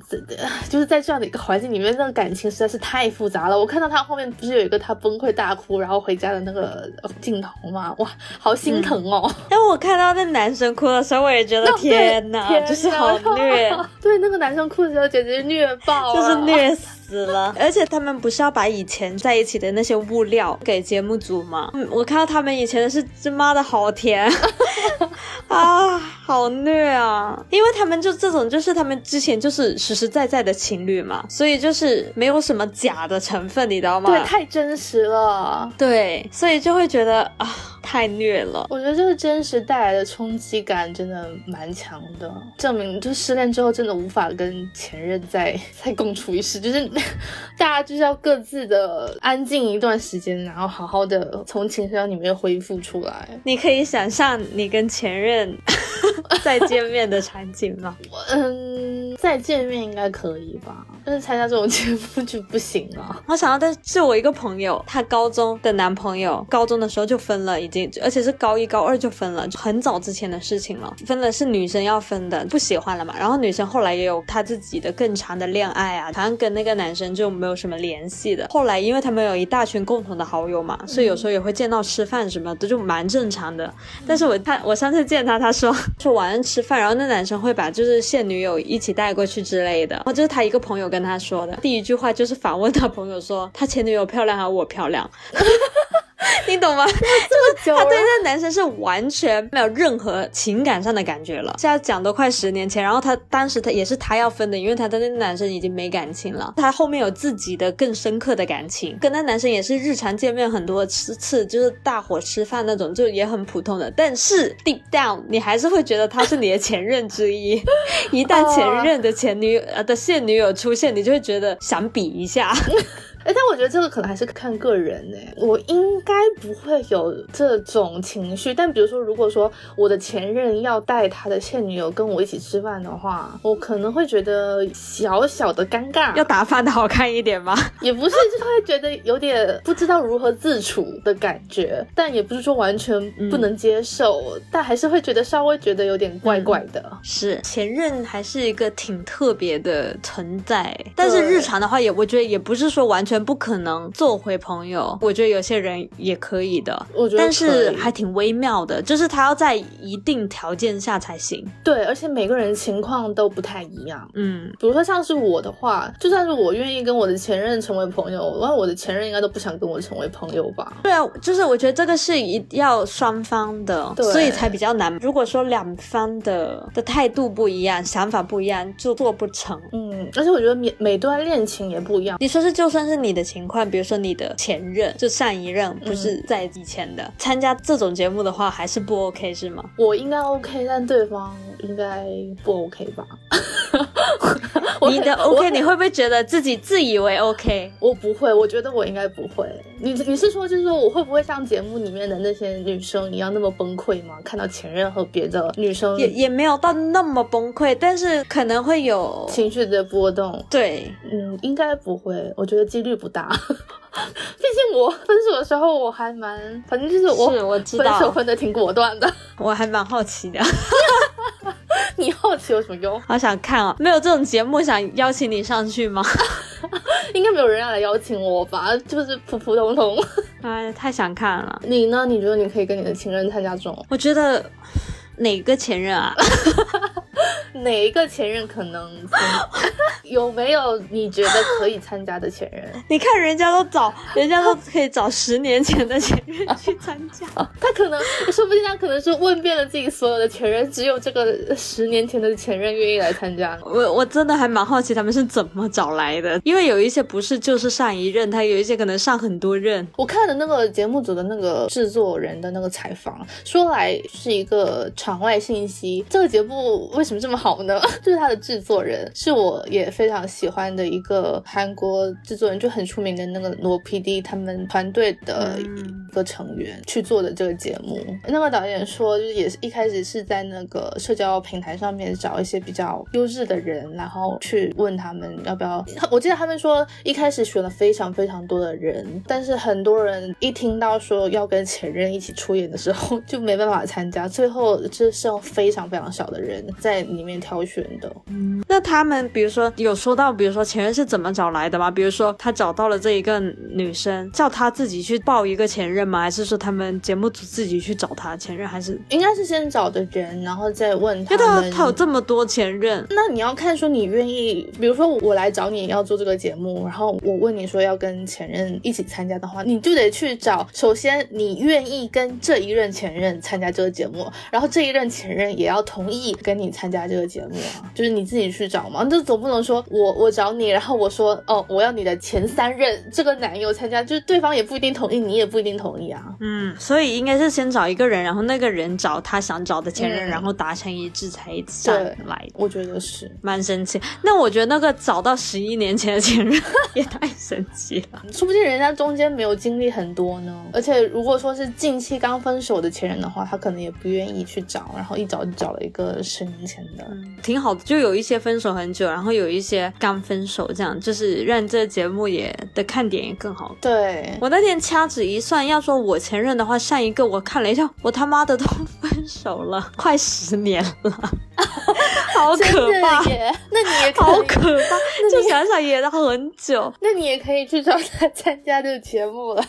S2: 就是在这样的一个环境里面，那个感情实在是太复杂了。我看到他后面不是有一个他崩溃大哭，然后回家的那个镜头吗？哇，好心疼哦！
S3: 但我看到那男生哭的时候，我也觉得天哪，就是好虐。
S2: 对，那个男生哭的时候简直虐爆，
S3: 就是虐死。死了，而且他们不是要把以前在一起的那些物料给节目组吗？嗯，我看到他们以前的是，这妈的好甜 啊，好虐啊！因为他们就这种，就是他们之前就是实实在在的情侣嘛，所以就是没有什么假的成分，你知道吗？
S2: 对，太真实了。
S3: 对，所以就会觉得啊。太虐了，
S2: 我觉得这个真实带来的冲击感真的蛮强的，证明就失恋之后真的无法跟前任再 再共处一室，就是 大家就是要各自的安静一段时间，然后好好的从情伤里面恢复出来。
S3: 你可以想象你跟前任 再见面的场景吗？
S2: 嗯。再见面应该可以吧？但是参加这种节目就不行了。
S3: 我想到但是我一个朋友，她高中的男朋友高中的时候就分了，已经而且是高一高二就分了，很早之前的事情了。分了是女生要分的，不喜欢了嘛。然后女生后来也有她自己的更长的恋爱啊，好像跟那个男生就没有什么联系的。后来因为他们有一大群共同的好友嘛，所以有时候也会见到吃饭什么的，就蛮正常的。但是我他我上次见他，他说说晚上吃饭，然后那男生会把就是现女友一起带过去之类的。然后就是他一个朋友跟他说的，第一句话就是反问他朋友说他前女友漂亮还是我漂亮？你懂吗？
S2: 就是
S3: 他对那男生是完全没有任何情感上的感觉了。现在讲都快十年前，然后他当时他也是他要分的，因为他跟那男生已经没感情了。他后面有自己的更深刻的感情，跟那男生也是日常见面很多次次，就是大伙吃饭那种，就也很普通的。但是 deep down，你还是会觉得他是你的前任之一。一旦前任的前女呃的现女友出现，你就会觉得想比一下。
S2: 我觉得这个可能还是看个人哎，我应该不会有这种情绪。但比如说，如果说我的前任要带他的现女友跟我一起吃饭的话，我可能会觉得小小的尴尬。
S3: 要打扮的好看一点吗？
S2: 也不是，就是会觉得有点不知道如何自处的感觉。但也不是说完全不能接受，但还是会觉得稍微觉得有点怪怪的。
S3: 是前任还是一个挺特别的存在，但是日常的话也，我觉得也不是说完全。不可能做回朋友，我觉得有些人也可以的，
S2: 我觉得，
S3: 但是还挺微妙的，就是他要在一定条件下才行。
S2: 对，而且每个人情况都不太一样。
S3: 嗯，
S2: 比如说像是我的话，就算是我愿意跟我的前任成为朋友，那我的前任应该都不想跟我成为朋友吧？
S3: 对啊，就是我觉得这个是一要双方的，所以才比较难。如果说两方的的态度不一样，想法不一样，就做不成。
S2: 嗯，而且我觉得每每段恋情也不一样。
S3: 你说是，就算是你。你的情况，比如说你的前任，就上一任不是在以前的，参加这种节目的话，还是不 OK 是吗？
S2: 我应该 OK，但对方应该不 OK 吧？
S3: 你的 OK，你会不会觉得自己自以为 OK？
S2: 我不会，我觉得我应该不会。你你是说，就是说我会不会像节目里面的那些女生一样那么崩溃吗？看到前任和别的女生，
S3: 也也没有到那么崩溃，但是可能会有
S2: 情绪的波动。
S3: 对，
S2: 嗯，应该不会，我觉得几率不大。毕竟我分手的时候我还蛮，反正就是我
S3: 我知道
S2: 分手分的挺果断的。
S3: 我还蛮好奇的。
S2: 你好奇有什么用？
S3: 好想看啊！没有这种节目想邀请你上去吗？
S2: 应该没有人要来邀请我吧？就是普普通通。
S3: 哎，太想看了。
S2: 你呢？你觉得你可以跟你的情人参加这种？
S3: 我觉得哪个前任啊？
S2: 哪一个前任可能 有没有你觉得可以参加的前任？
S3: 你看人家都找，人家都可以找十年前的前任去参加。
S2: 他可能说不定他可能是问遍了自己所有的前任，只有这个十年前的前任愿意来参加。
S3: 我我真的还蛮好奇他们是怎么找来的，因为有一些不是就是上一任，他有一些可能上很多任。
S2: 我看的那个节目组的那个制作人的那个采访，说来是一个场外信息。这个节目为什么这么好？呢，就是他的制作人，是我也非常喜欢的一个韩国制作人，就很出名的那个罗 PD 他们团队的一个成员去做的这个节目。那个导演说，就是也是一开始是在那个社交平台上面找一些比较优质的人，然后去问他们要不要。我记得他们说一开始选了非常非常多的人，但是很多人一听到说要跟前任一起出演的时候，就没办法参加，最后就剩非常非常少的人在里面。挑选的，
S3: 嗯，那他们比如说有说到，比如说前任是怎么找来的吗？比如说他找到了这一个女生，叫他自己去报一个前任吗？还是说他们节目组自己去找他前任？还是
S2: 应该是先找的人，然后再问他
S3: 们。他有这么多前任，
S2: 那你要看说你愿意，比如说我来找你要做这个节目，然后我问你说要跟前任一起参加的话，你就得去找。首先你愿意跟这一任前任参加这个节目，然后这一任前任也要同意跟你参加这个。节目啊，就是你自己去找嘛，这总不能说我我找你，然后我说哦，我要你的前三任这个男友参加，就是对方也不一定同意，你也不一定同意啊。
S3: 嗯，所以应该是先找一个人，然后那个人找他想找的前任，
S2: 嗯
S3: 然后达成一致才上
S2: 对
S3: 来。
S2: 我觉得是，
S3: 蛮神奇，那我觉得那个找到十一年前的前任 也太神奇了。
S2: 说不定人家中间没有经历很多呢。而且如果说是近期刚分手的前任的话，他可能也不愿意去找，然后一找就找了一个十年前的。
S3: 挺好的，就有一些分手很久，然后有一些刚分手，这样就是让这节目也的看点也更好。
S2: 对，
S3: 我那天掐指一算，要说我前任的话，上一个我看了一下，我 他妈的都分手了，快十年了，好可怕！
S2: 那你也
S3: 好可怕，就想想也很久。
S2: 那你也可以去找他参加这个节目了。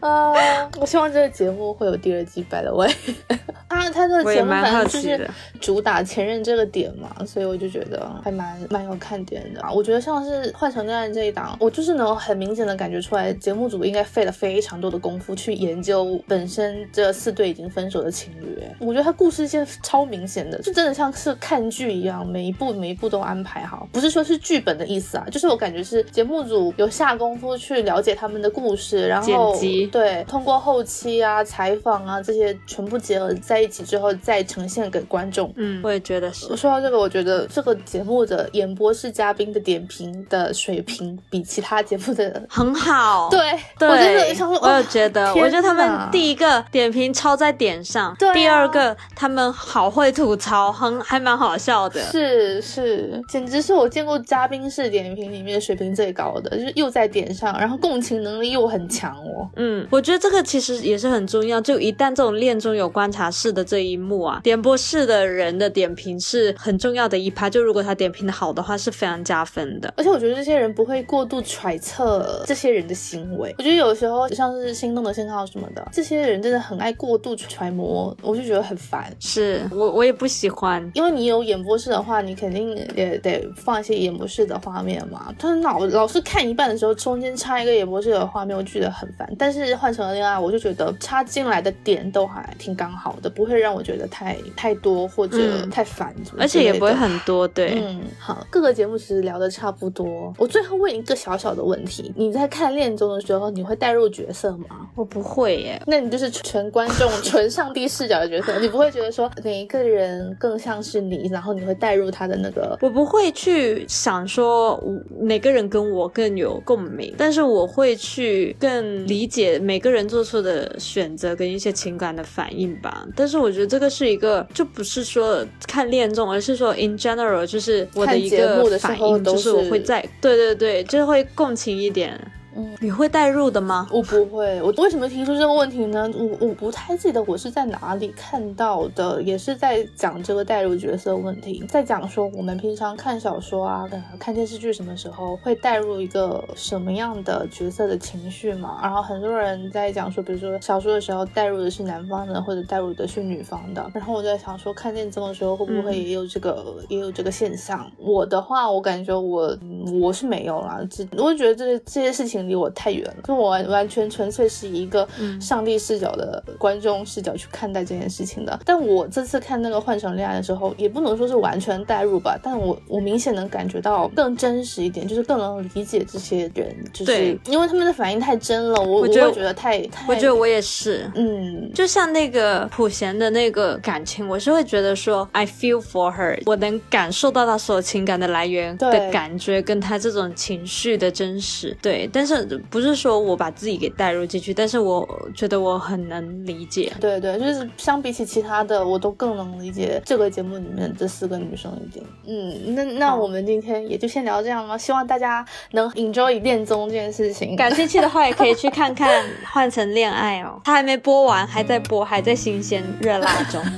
S2: 呃，我希望这个节目会有第二季，by the way。啊，他这个节目反正就是主打前任这个点嘛，所以我就觉得还蛮蛮有看点的啊。我觉得像是《换成恋爱》这一档，我就是能很明显的感觉出来，节目组应该费了非常多的功夫去研究本身这四对已经分手的情侣。哎我觉得他故事线超明显的，就真的像是看剧一样，每一步每一步都安排好。不是说是剧本的意思啊，就是我感觉是节目组有下功夫去了解他们的故事，然后
S3: 剪
S2: 对通过后期啊、采访啊这些全部结合在一起之后，再呈现给观众。
S3: 嗯，我也觉得是。
S2: 说到这个，我觉得这个节目的演播室嘉宾的点评的水平比其他节目的
S3: 很好，
S2: 对，
S3: 对，
S2: 我真的想说，
S3: 我
S2: 也
S3: 觉得，我觉得他们第一个点评超在点上，
S2: 对啊。
S3: 第二个他们好会吐槽，很还蛮好笑的。
S2: 是是，简直是我见过嘉宾式点评里面水平最高的，就是又在点上，然后共情能力又很强哦。
S3: 嗯，我觉得这个其实也是很重要。就一旦这种恋中有观察室的这一幕啊，点播室的人的点评是很重要的一趴。就如果他点评的好的话，是非常加分的。
S2: 而且我觉得这些人不会过度揣测这些人的行为。我觉得有时候像是心动的信号什么的，这些人真的很爱过度揣摩，我就觉得很烦。
S3: 是我我也不喜欢。
S2: 因为你有演播室的话，你肯定也得放一些演播室的画面嘛。他老老是看一半的时候，中间插一个演播室的画面，我觉得很烦。但是换成了恋爱，我就觉得插进来的点都还挺刚好的，不会让我觉得太太多或者
S3: 嗯
S2: 太烦
S3: 而且也不会很多，对，
S2: 嗯，好，各个节目其实聊的差不多。我最后问一个小小的问题：你在看恋综的时候，你会带入角色吗？
S3: 我不会耶。
S2: 那你就是纯观众、纯上帝视角的角色，你不会觉得说哪一个人更像是你，然后你会带入他的那个。
S3: 我不会去想说我哪个人跟我更有共鸣，但是我会去更理解每个人做出的选择跟一些情感的反应吧。但是我觉得这个是一个，就不是说看恋综，而是说 in general，就是我的一个反应，就是我会在对对对，就是会共情一点。
S2: 嗯，
S3: 你会代入的吗？
S2: 我不会，我为什么提出这个问题呢？我我不太记得我是在哪里看到的，也是在讲这个代入角色问题，在讲说我们平常看小说啊、呃看电视剧什么时候会带入一个什么样的角色的情绪嘛？然后很多人在讲说，比如说小说的时候带入的是男方的，或者带入的是女方的。然后我在想说，看恋综的时候会不会也有这个、也有这个现象？我的话，我感觉我嗯我是没有啦，只我就觉得这这些事情离我太远了，就我完完全纯粹是以一个
S3: 嗯
S2: 上帝视角的观众视角去看待这件事情的。但我这次看那个《换成恋爱》的时候，也不能说是完全代入吧，但我我明显能感觉到更真实一点，就是更能理解这些人，就是因为他们的反应太真了，我
S3: 我
S2: 会觉得太太，
S3: 我觉得我也是。
S2: 嗯。
S3: 就像那个普贤的那个感情，我是会觉得说，I feel for her，我能感受到他所有情感的来源
S2: 对
S3: 的感觉，跟他这种情绪的真实。对，但是不是说我把自己给带入进去，但是我觉得我很能理解。
S2: 对对，就是相比起其他的，我都更能理解这个节目里面这四个女生一点。嗯，那那我们今天也就先聊这样了，希望大家能 enjoy 恋综这件事情。
S3: 感兴趣的话，也可以去看看《换成恋爱》哦，它还没播完，还在播，还在新鲜热辣中。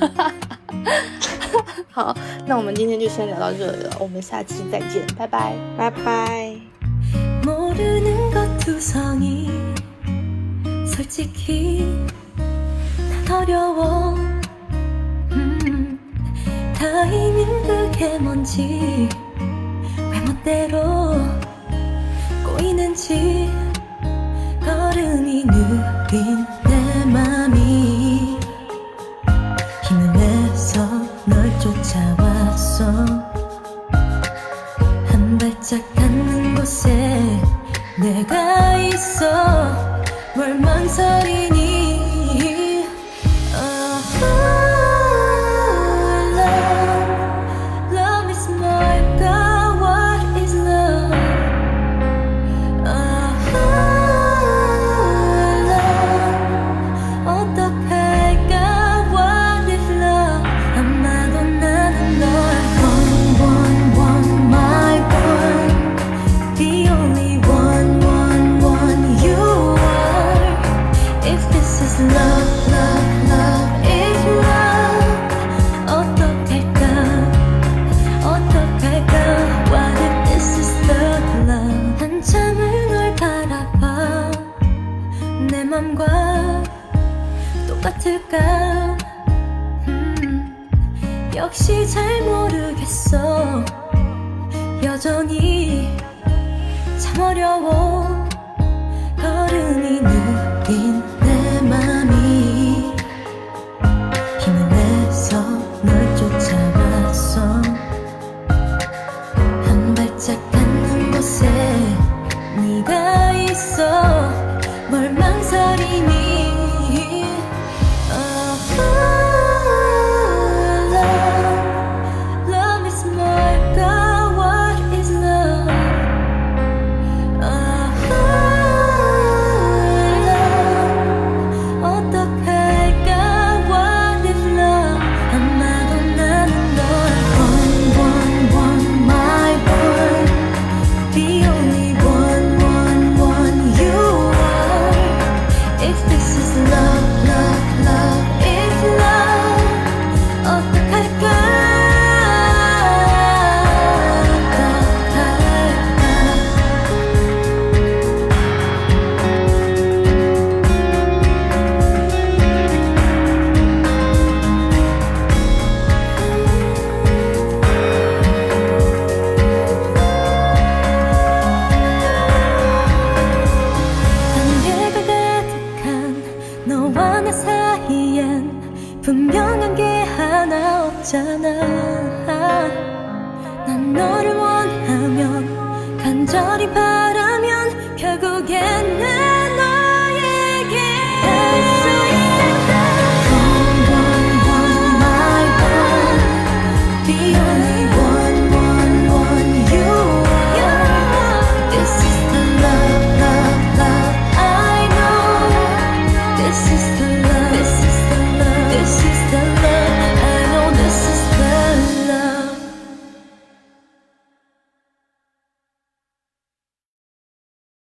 S2: 好，那我们今天就先聊到这里了，我们下期再见，拜拜。
S3: 拜拜。
S1: 투성이 솔직히 난 어려워. 음, 타이밍 그게 뭔지 왜 멋대로 꼬이는지 걸음이 느린 내 맘이 힘을 내서 널 쫓아왔어. 한 발짝 닿는 곳에 내가 있어. 뭘 망설이 똑같을까? 음, 역시 잘 모르겠어. 여전히 참 어려워. 걸음이 늘